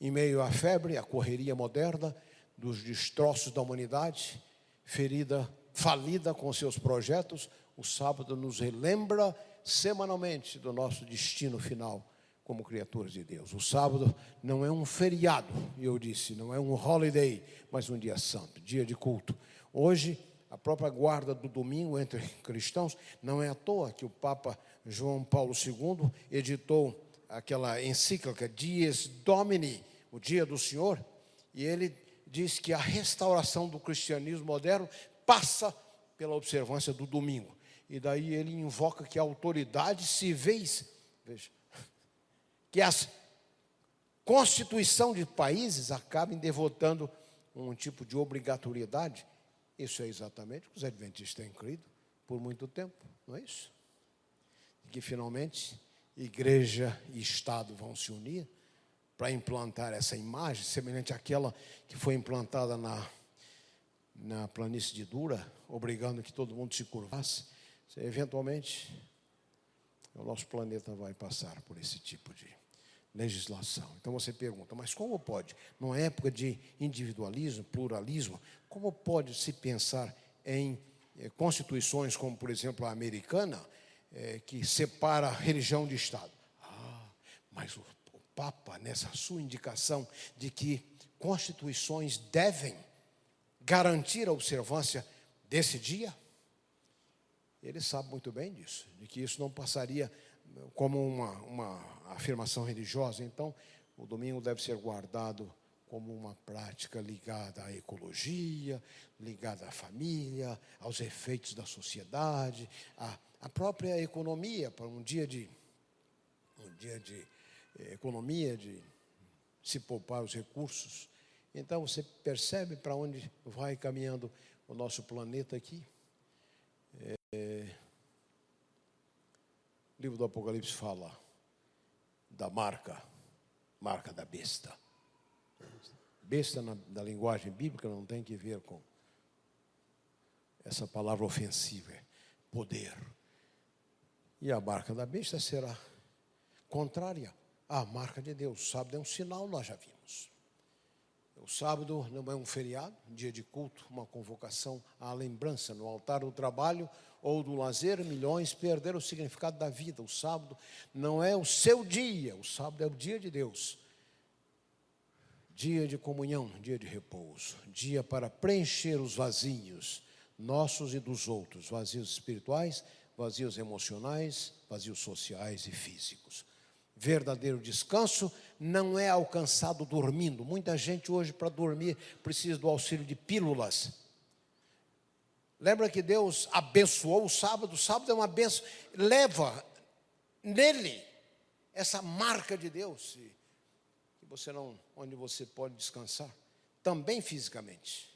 [SPEAKER 1] Em meio à febre, à correria moderna, dos destroços da humanidade, ferida, falida com seus projetos, o sábado nos relembra semanalmente do nosso destino final como criaturas de Deus. O sábado não é um feriado, eu disse, não é um holiday, mas um dia santo, dia de culto. Hoje a própria guarda do domingo entre cristãos. Não é à toa que o Papa João Paulo II editou aquela encíclica Dies Domini, o dia do Senhor, e ele diz que a restauração do cristianismo moderno passa pela observância do domingo. E daí ele invoca que a autoridade civis, veja, que a constituição de países acabem devotando um tipo de obrigatoriedade isso é exatamente o que os adventistas têm crido por muito tempo, não é isso? Que finalmente igreja e Estado vão se unir para implantar essa imagem, semelhante àquela que foi implantada na, na planície de Dura, obrigando que todo mundo se curvasse. Eventualmente, o nosso planeta vai passar por esse tipo de legislação. Então você pergunta, mas como pode, numa época de individualismo, pluralismo, como pode se pensar em eh, constituições como, por exemplo, a americana, eh, que separa religião de Estado? Ah, mas o, o Papa, nessa sua indicação de que constituições devem garantir a observância desse dia, ele sabe muito bem disso, de que isso não passaria como uma, uma afirmação religiosa. Então, o domingo deve ser guardado como uma prática ligada à ecologia, ligada à família, aos efeitos da sociedade, à, à própria economia, para um dia de um dia de eh, economia, de se poupar os recursos. Então você percebe para onde vai caminhando o nosso planeta aqui. É, o livro do Apocalipse fala da marca, marca da besta. Besta na, da linguagem bíblica não tem que ver com essa palavra ofensiva, é poder. E a marca da besta será contrária à marca de Deus. O sábado é um sinal, nós já vimos. O sábado não é um feriado, um dia de culto, uma convocação à lembrança no altar do trabalho ou do lazer, milhões perderam o significado da vida. O sábado não é o seu dia, o sábado é o dia de Deus. dia de comunhão, dia de repouso, dia para preencher os vazios nossos e dos outros, vazios espirituais, vazios emocionais, vazios sociais e físicos. Verdadeiro descanso não é alcançado dormindo. Muita gente hoje, para dormir, precisa do auxílio de pílulas. Lembra que Deus abençoou o sábado? O sábado é uma benção. Leva nele essa marca de Deus, você não, onde você pode descansar, também fisicamente.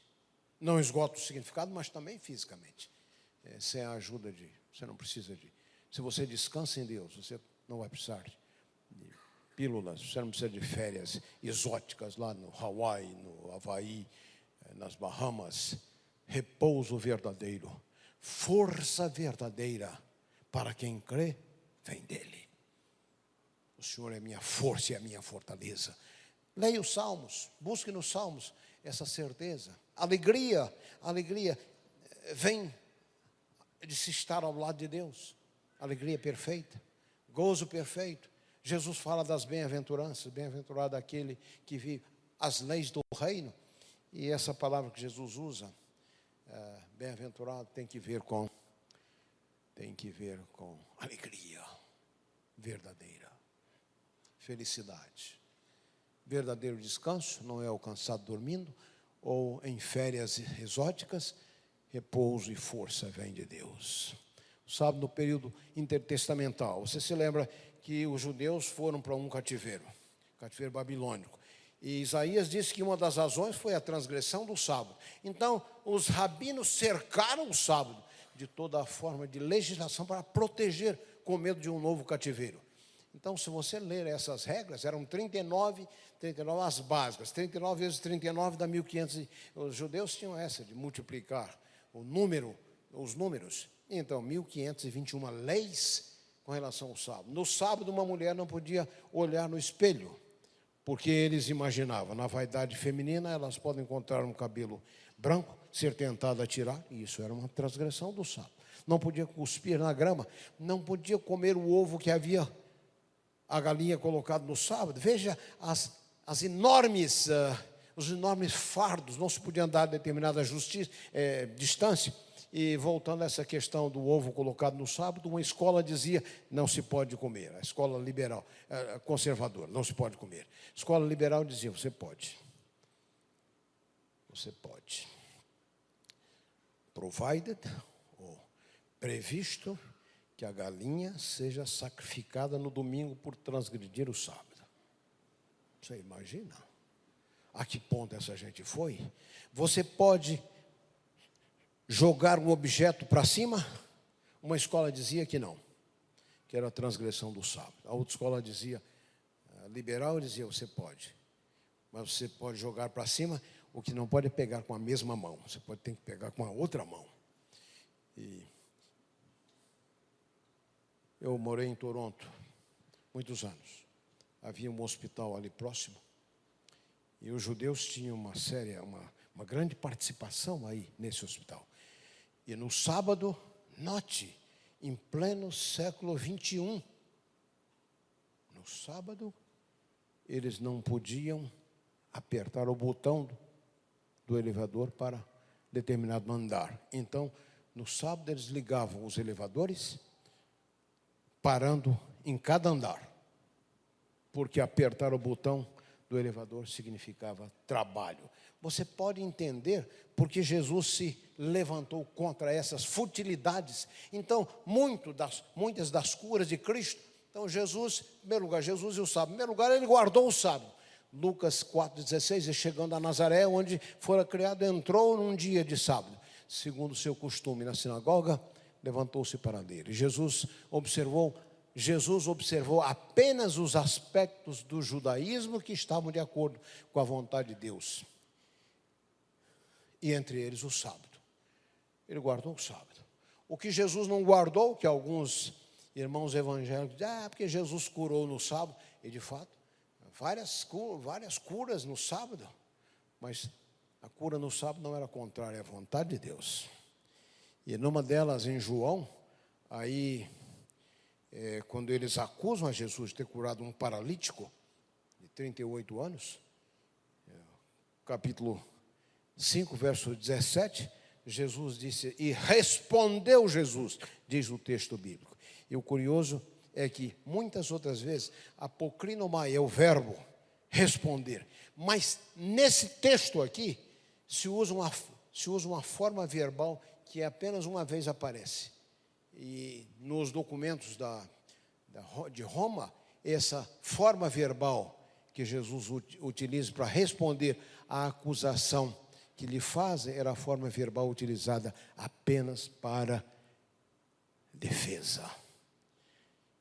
[SPEAKER 1] Não esgota o significado, mas também fisicamente. É, sem a ajuda de, você não precisa de. Se você descansa em Deus, você não vai precisar de pílulas, você não precisa de férias exóticas lá no Hawaii, no Havaí, eh, nas Bahamas. Repouso verdadeiro, força verdadeira para quem crê, vem dele. O Senhor é minha força e a minha fortaleza. Leia os Salmos, busque nos Salmos essa certeza. Alegria, alegria eh, vem de se estar ao lado de Deus. Alegria perfeita, gozo perfeito. Jesus fala das bem-aventuranças, bem-aventurado aquele que vive as leis do reino. E essa palavra que Jesus usa, é, bem-aventurado, tem que ver com tem que ver com alegria verdadeira, felicidade. Verdadeiro descanso não é alcançado dormindo ou em férias exóticas, repouso e força vem de Deus. Sabe, no período intertestamental, você se lembra que os judeus foram para um cativeiro, cativeiro babilônico. E Isaías disse que uma das razões foi a transgressão do sábado. Então, os rabinos cercaram o sábado de toda a forma de legislação para proteger com medo de um novo cativeiro. Então, se você ler essas regras, eram 39, 39 as básicas, 39 vezes 39 dá 1500. Os judeus tinham essa de multiplicar o número, os números. Então, 1521 leis com relação ao sábado. No sábado, uma mulher não podia olhar no espelho, porque eles imaginavam, na vaidade feminina, elas podem encontrar um cabelo branco, ser tentada a tirar, e isso era uma transgressão do sábado. Não podia cuspir na grama, não podia comer o ovo que havia a galinha colocado no sábado. Veja as, as enormes, uh, os enormes fardos, não se podia andar a determinada justiça, eh, distância e voltando a essa questão do ovo colocado no sábado, uma escola dizia não se pode comer. A escola liberal, conservadora, não se pode comer. A escola liberal dizia você pode. Você pode. Provided, ou previsto, que a galinha seja sacrificada no domingo por transgredir o sábado. Você imagina? A que ponto essa gente foi? Você pode jogar um objeto para cima? Uma escola dizia que não, que era a transgressão do sábado. A outra escola dizia, liberal dizia, você pode, mas você pode jogar para cima, o que não pode é pegar com a mesma mão, você pode ter que pegar com a outra mão. E eu morei em Toronto muitos anos. Havia um hospital ali próximo. E os judeus tinham uma séria, uma, uma grande participação aí nesse hospital. E no sábado, note, em pleno século 21, no sábado, eles não podiam apertar o botão do elevador para determinado andar. Então, no sábado, eles ligavam os elevadores, parando em cada andar, porque apertar o botão do elevador significava trabalho. Você pode entender porque Jesus se levantou contra essas futilidades. Então, muito das, muitas das curas de Cristo. Então, Jesus, em primeiro lugar, Jesus e o sábado. Em primeiro lugar, ele guardou o sábado. Lucas 4,16, e chegando a Nazaré, onde fora criado, entrou num dia de sábado. Segundo o seu costume na sinagoga, levantou-se para ler. E Jesus observou Jesus observou apenas os aspectos do judaísmo que estavam de acordo com a vontade de Deus e entre eles o sábado. Ele guardou o sábado. O que Jesus não guardou, que alguns irmãos evangélicos dizem, ah, porque Jesus curou no sábado, e de fato, várias, várias curas no sábado, mas a cura no sábado não era contrária à vontade de Deus. E numa delas, em João, aí, é, quando eles acusam a Jesus de ter curado um paralítico de 38 anos, é, capítulo 5, verso 17, Jesus disse, e respondeu Jesus, diz o texto bíblico. E o curioso é que muitas outras vezes, apocrinomai é o verbo responder. Mas nesse texto aqui, se usa uma, se usa uma forma verbal que apenas uma vez aparece. E nos documentos da, da de Roma, essa forma verbal que Jesus utiliza para responder à acusação que lhe fazem era a forma verbal utilizada apenas para defesa.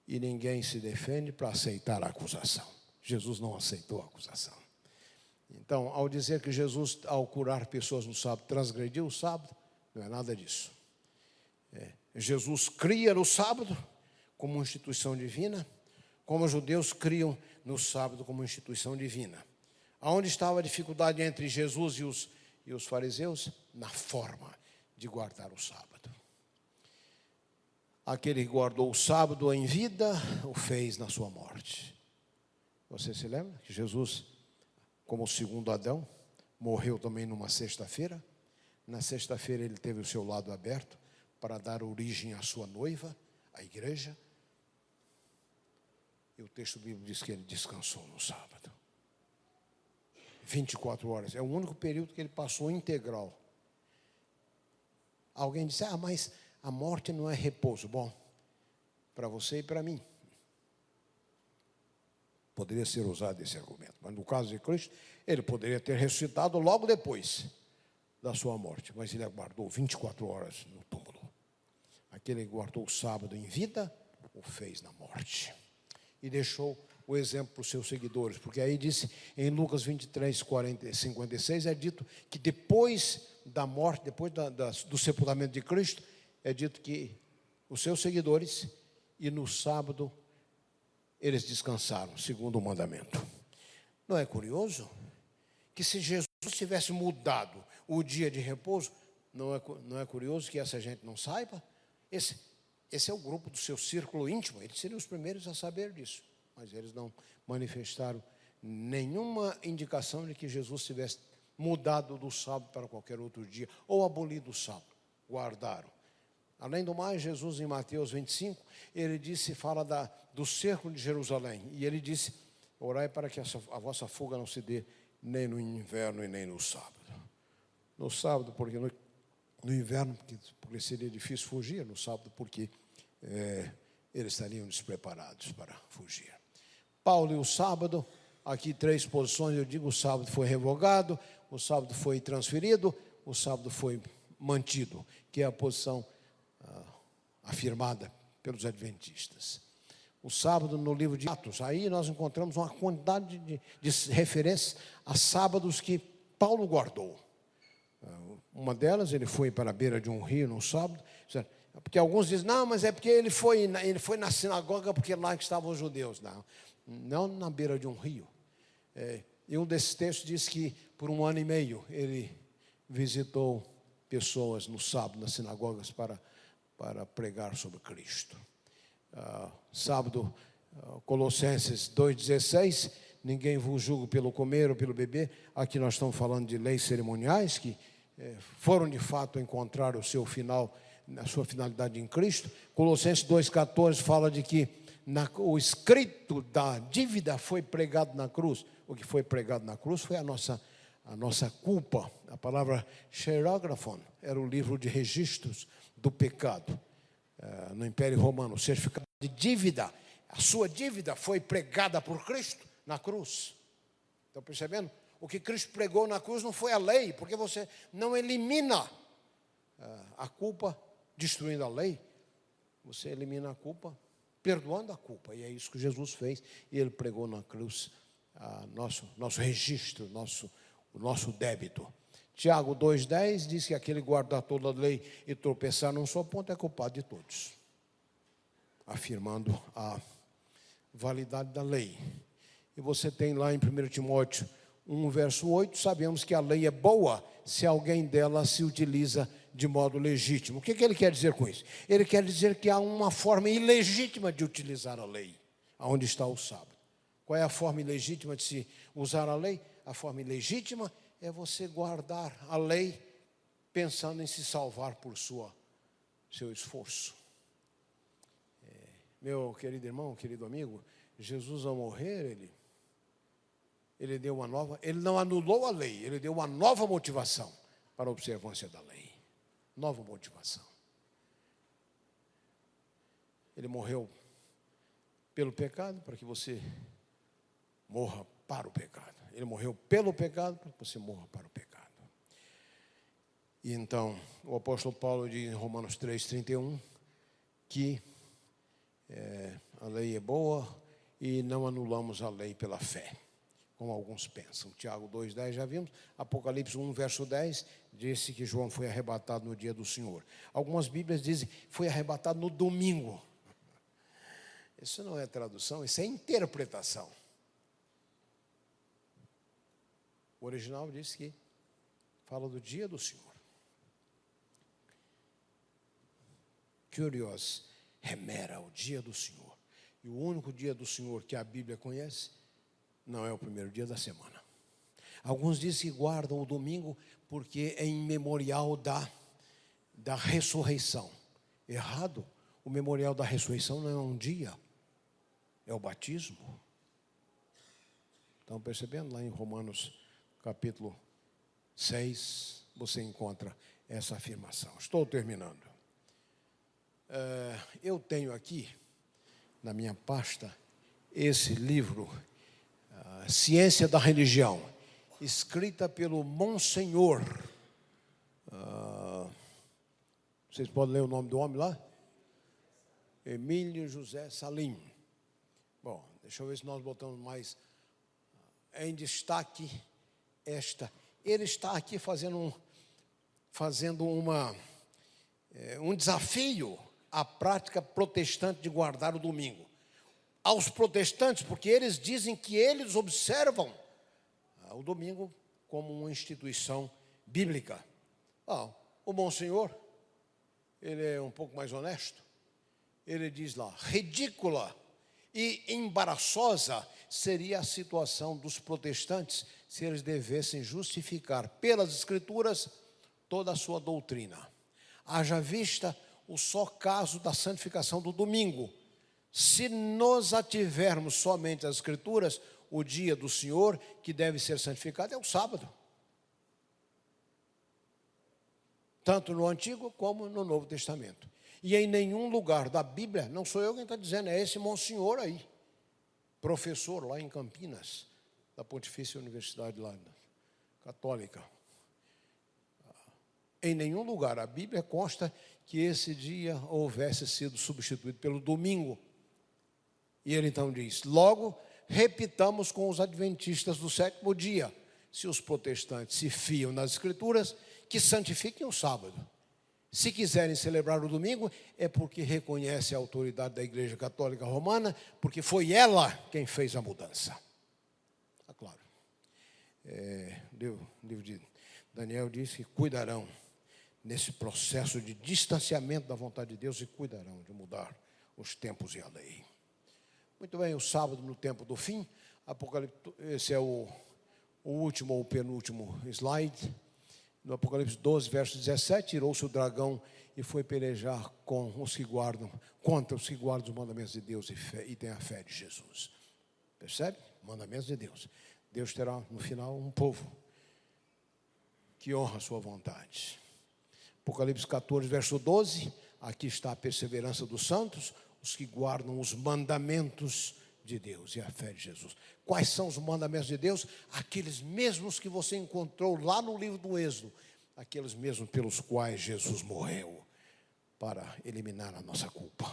[SPEAKER 1] E ninguém se defende para aceitar a acusação. Jesus não aceitou a acusação. Então, ao dizer que Jesus, ao curar pessoas no sábado, transgrediu o sábado, não é nada disso. É, Jesus cria no sábado como instituição divina, como os judeus criam no sábado como instituição divina. Aonde estava a dificuldade entre Jesus e os, e os fariseus? Na forma de guardar o sábado. Aquele que guardou o sábado em vida, o fez na sua morte. Você se lembra que Jesus, como o segundo Adão, morreu também numa sexta-feira? Na sexta-feira ele teve o seu lado aberto para dar origem à sua noiva, a igreja. E o texto bíblico diz que ele descansou no sábado. 24 horas. É o único período que ele passou integral. Alguém disse: Ah, mas a morte não é repouso. Bom, para você e para mim. Poderia ser usado esse argumento. Mas no caso de Cristo, ele poderia ter ressuscitado logo depois da sua morte. Mas ele aguardou 24 horas no túmulo. Aquele que guardou o sábado em vida, o fez na morte. E deixou o exemplo para os seus seguidores, porque aí disse em Lucas 23, 40, 56, é dito que depois da morte, depois da, da, do sepultamento de Cristo, é dito que os seus seguidores, e no sábado, eles descansaram, segundo o mandamento. Não é curioso? Que se Jesus tivesse mudado o dia de repouso, não é, não é curioso que essa gente não saiba? Esse, esse é o grupo do seu círculo íntimo, eles seriam os primeiros a saber disso mas eles não manifestaram nenhuma indicação de que Jesus tivesse mudado do sábado para qualquer outro dia, ou abolido o sábado, guardaram. Além do mais, Jesus em Mateus 25, ele disse, fala da, do cerco de Jerusalém, e ele disse, orai para que a vossa fuga não se dê nem no inverno e nem no sábado. No sábado, porque no, no inverno, porque, porque, seria difícil fugir, no sábado, porque é, eles estariam despreparados para fugir. Paulo e o sábado, aqui três posições, eu digo o sábado foi revogado, o sábado foi transferido, o sábado foi mantido, que é a posição ah, afirmada pelos adventistas. O sábado no livro de Atos, aí nós encontramos uma quantidade de, de referências a sábados que Paulo guardou. Ah, uma delas, ele foi para a beira de um rio no sábado, porque alguns dizem, não, mas é porque ele foi, ele foi na sinagoga porque lá estavam os judeus. Não, não na beira de um rio. É, e um desses textos diz que por um ano e meio ele visitou pessoas no sábado nas sinagogas para, para pregar sobre Cristo. Ah, sábado, ah, Colossenses 2,16, ninguém vos julga pelo comer ou pelo beber. Aqui nós estamos falando de leis cerimoniais que é, foram de fato encontrar o seu final, a sua finalidade em Cristo. Colossenses 2,14 fala de que na, o escrito da dívida foi pregado na cruz. O que foi pregado na cruz foi a nossa, a nossa culpa. A palavra xerógrafon era o livro de registros do pecado uh, no Império Romano. O certificado de dívida, a sua dívida foi pregada por Cristo na cruz. Estão percebendo? O que Cristo pregou na cruz não foi a lei, porque você não elimina uh, a culpa destruindo a lei, você elimina a culpa perdoando a culpa. E é isso que Jesus fez. E ele pregou na cruz ah, nosso, nosso registro, nosso, o nosso débito. Tiago 2,10 diz que aquele guardar toda a lei e tropeçar num só ponto é culpado de todos. Afirmando a validade da lei. E você tem lá em 1 Timóteo 1, verso 8, sabemos que a lei é boa se alguém dela se utiliza de modo legítimo. O que, que ele quer dizer com isso? Ele quer dizer que há uma forma ilegítima de utilizar a lei, aonde está o sábado. Qual é a forma ilegítima de se usar a lei? A forma ilegítima é você guardar a lei pensando em se salvar por sua seu esforço. É, meu querido irmão, querido amigo, Jesus ao morrer, ele ele deu uma nova, ele não anulou a lei, ele deu uma nova motivação para a observância da lei. Nova motivação. Ele morreu pelo pecado para que você morra para o pecado. Ele morreu pelo pecado para que você morra para o pecado. E então, o apóstolo Paulo diz em Romanos 3,31 que é, a lei é boa e não anulamos a lei pela fé como alguns pensam. Tiago 2,10 já vimos. Apocalipse 1, verso 10, disse que João foi arrebatado no dia do Senhor. Algumas Bíblias dizem foi arrebatado no domingo. Isso não é tradução, isso é interpretação. O original diz que fala do dia do Senhor. Curios remera o dia do Senhor. E o único dia do Senhor que a Bíblia conhece não é o primeiro dia da semana. Alguns dizem que guardam o domingo porque é em memorial da, da ressurreição. Errado. O memorial da ressurreição não é um dia, é o batismo. Estão percebendo? Lá em Romanos capítulo 6, você encontra essa afirmação. Estou terminando. É, eu tenho aqui, na minha pasta, esse livro Ciência da Religião, escrita pelo Monsenhor. Uh, vocês podem ler o nome do homem lá? Emílio José Salim. Bom, deixa eu ver se nós botamos mais uh, em destaque esta. Ele está aqui fazendo um, fazendo uma, é, um desafio à prática protestante de guardar o domingo aos protestantes, porque eles dizem que eles observam ah, o domingo como uma instituição bíblica. Ah, o bom senhor, ele é um pouco mais honesto. Ele diz lá: ridícula e embaraçosa seria a situação dos protestantes se eles devessem justificar pelas Escrituras toda a sua doutrina. Haja vista o só caso da santificação do domingo se nos ativermos somente as Escrituras, o dia do Senhor que deve ser santificado é o sábado. Tanto no Antigo como no Novo Testamento. E em nenhum lugar da Bíblia, não sou eu quem está dizendo, é esse monsenhor aí, professor lá em Campinas, da Pontifícia Universidade lá, católica. Em nenhum lugar a Bíblia consta que esse dia houvesse sido substituído pelo domingo. E ele então diz: logo, repitamos com os adventistas do sétimo dia. Se os protestantes se fiam nas Escrituras, que santifiquem o sábado. Se quiserem celebrar o domingo, é porque reconhece a autoridade da Igreja Católica Romana, porque foi ela quem fez a mudança. Está claro. É, livro de Daniel diz que cuidarão nesse processo de distanciamento da vontade de Deus e cuidarão de mudar os tempos e a lei. Muito bem, o sábado no tempo do fim, Apocalipse, esse é o, o último ou penúltimo slide. No Apocalipse 12, verso 17, tirou-se o dragão e foi pelejar com os que guardam, contra os que guardam os mandamentos de Deus e, fé, e têm a fé de Jesus. Percebe? Mandamentos de Deus. Deus terá no final um povo que honra a sua vontade. Apocalipse 14, verso 12, aqui está a perseverança dos santos, os que guardam os mandamentos de Deus e a fé de Jesus. Quais são os mandamentos de Deus? Aqueles mesmos que você encontrou lá no livro do Êxodo, aqueles mesmos pelos quais Jesus morreu para eliminar a nossa culpa.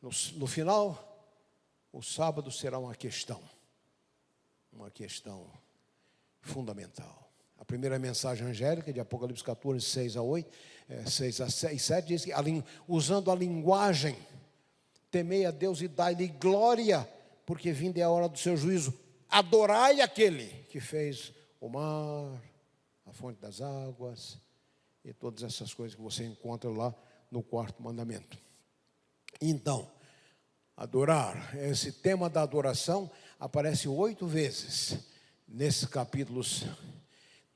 [SPEAKER 1] No, no final, o sábado será uma questão, uma questão fundamental. A primeira mensagem angélica, de Apocalipse 14, 6 a 8, é, 6 a 6, 7, diz que usando a linguagem, temei a Deus e dai-lhe glória, porque vinda é a hora do seu juízo. Adorai aquele que fez o mar, a fonte das águas e todas essas coisas que você encontra lá no quarto mandamento. Então, adorar, esse tema da adoração aparece oito vezes nesses capítulos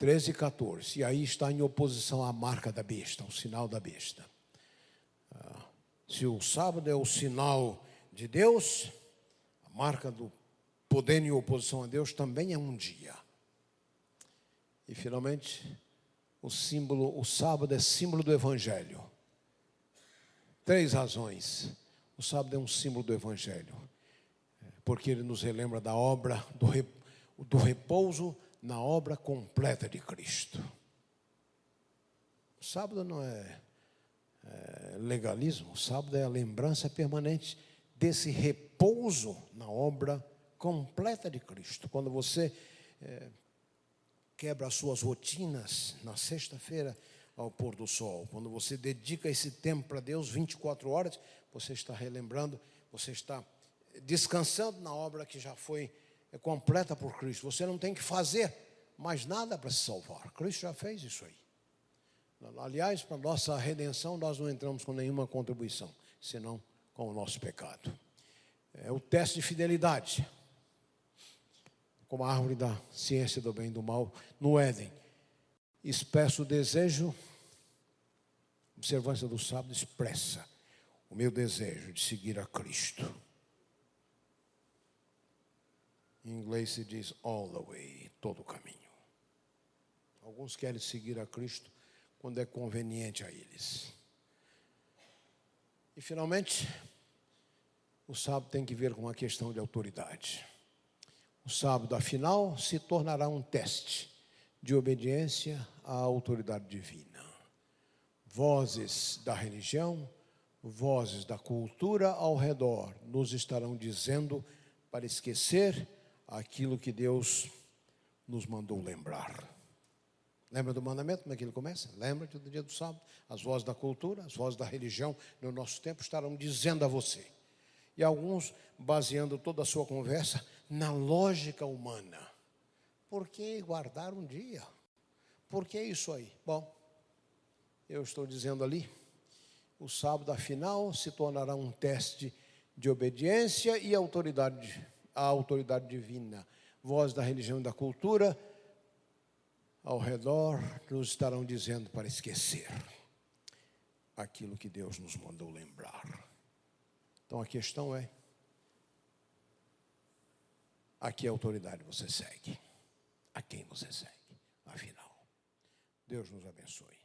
[SPEAKER 1] 13 e 14. E aí está em oposição à marca da besta, o sinal da besta. Ah, se o sábado é o sinal de Deus, a marca do poder em oposição a Deus também é um dia. E finalmente, o símbolo, o sábado é símbolo do evangelho. Três razões. O sábado é um símbolo do evangelho. Porque ele nos relembra da obra do, do repouso na obra completa de Cristo. O sábado não é, é legalismo, o sábado é a lembrança permanente desse repouso na obra completa de Cristo. Quando você é, quebra as suas rotinas na sexta-feira ao pôr do sol, quando você dedica esse tempo para Deus 24 horas, você está relembrando, você está descansando na obra que já foi é completa por Cristo. Você não tem que fazer mais nada para se salvar. Cristo já fez isso aí. Aliás, para nossa redenção, nós não entramos com nenhuma contribuição, senão com o nosso pecado. É o teste de fidelidade, como a árvore da ciência do bem e do mal no Éden. Expressa o desejo, observância do sábado expressa o meu desejo de seguir a Cristo. Em inglês se diz all the way, todo o caminho. Alguns querem seguir a Cristo quando é conveniente a eles. E finalmente, o sábado tem que ver com a questão de autoridade. O sábado, afinal, se tornará um teste de obediência à autoridade divina. Vozes da religião, vozes da cultura ao redor nos estarão dizendo para esquecer aquilo que Deus nos mandou lembrar. Lembra do mandamento? Como é que ele começa? Lembra-te do dia do sábado? As vozes da cultura, as vozes da religião no nosso tempo estarão dizendo a você. E alguns baseando toda a sua conversa na lógica humana. Por que guardar um dia? Por que isso aí? Bom, eu estou dizendo ali, o sábado afinal se tornará um teste de obediência e autoridade a autoridade divina. Voz da religião e da cultura ao redor nos estarão dizendo para esquecer aquilo que Deus nos mandou lembrar. Então a questão é: a que autoridade você segue? A quem você segue? Afinal, Deus nos abençoe.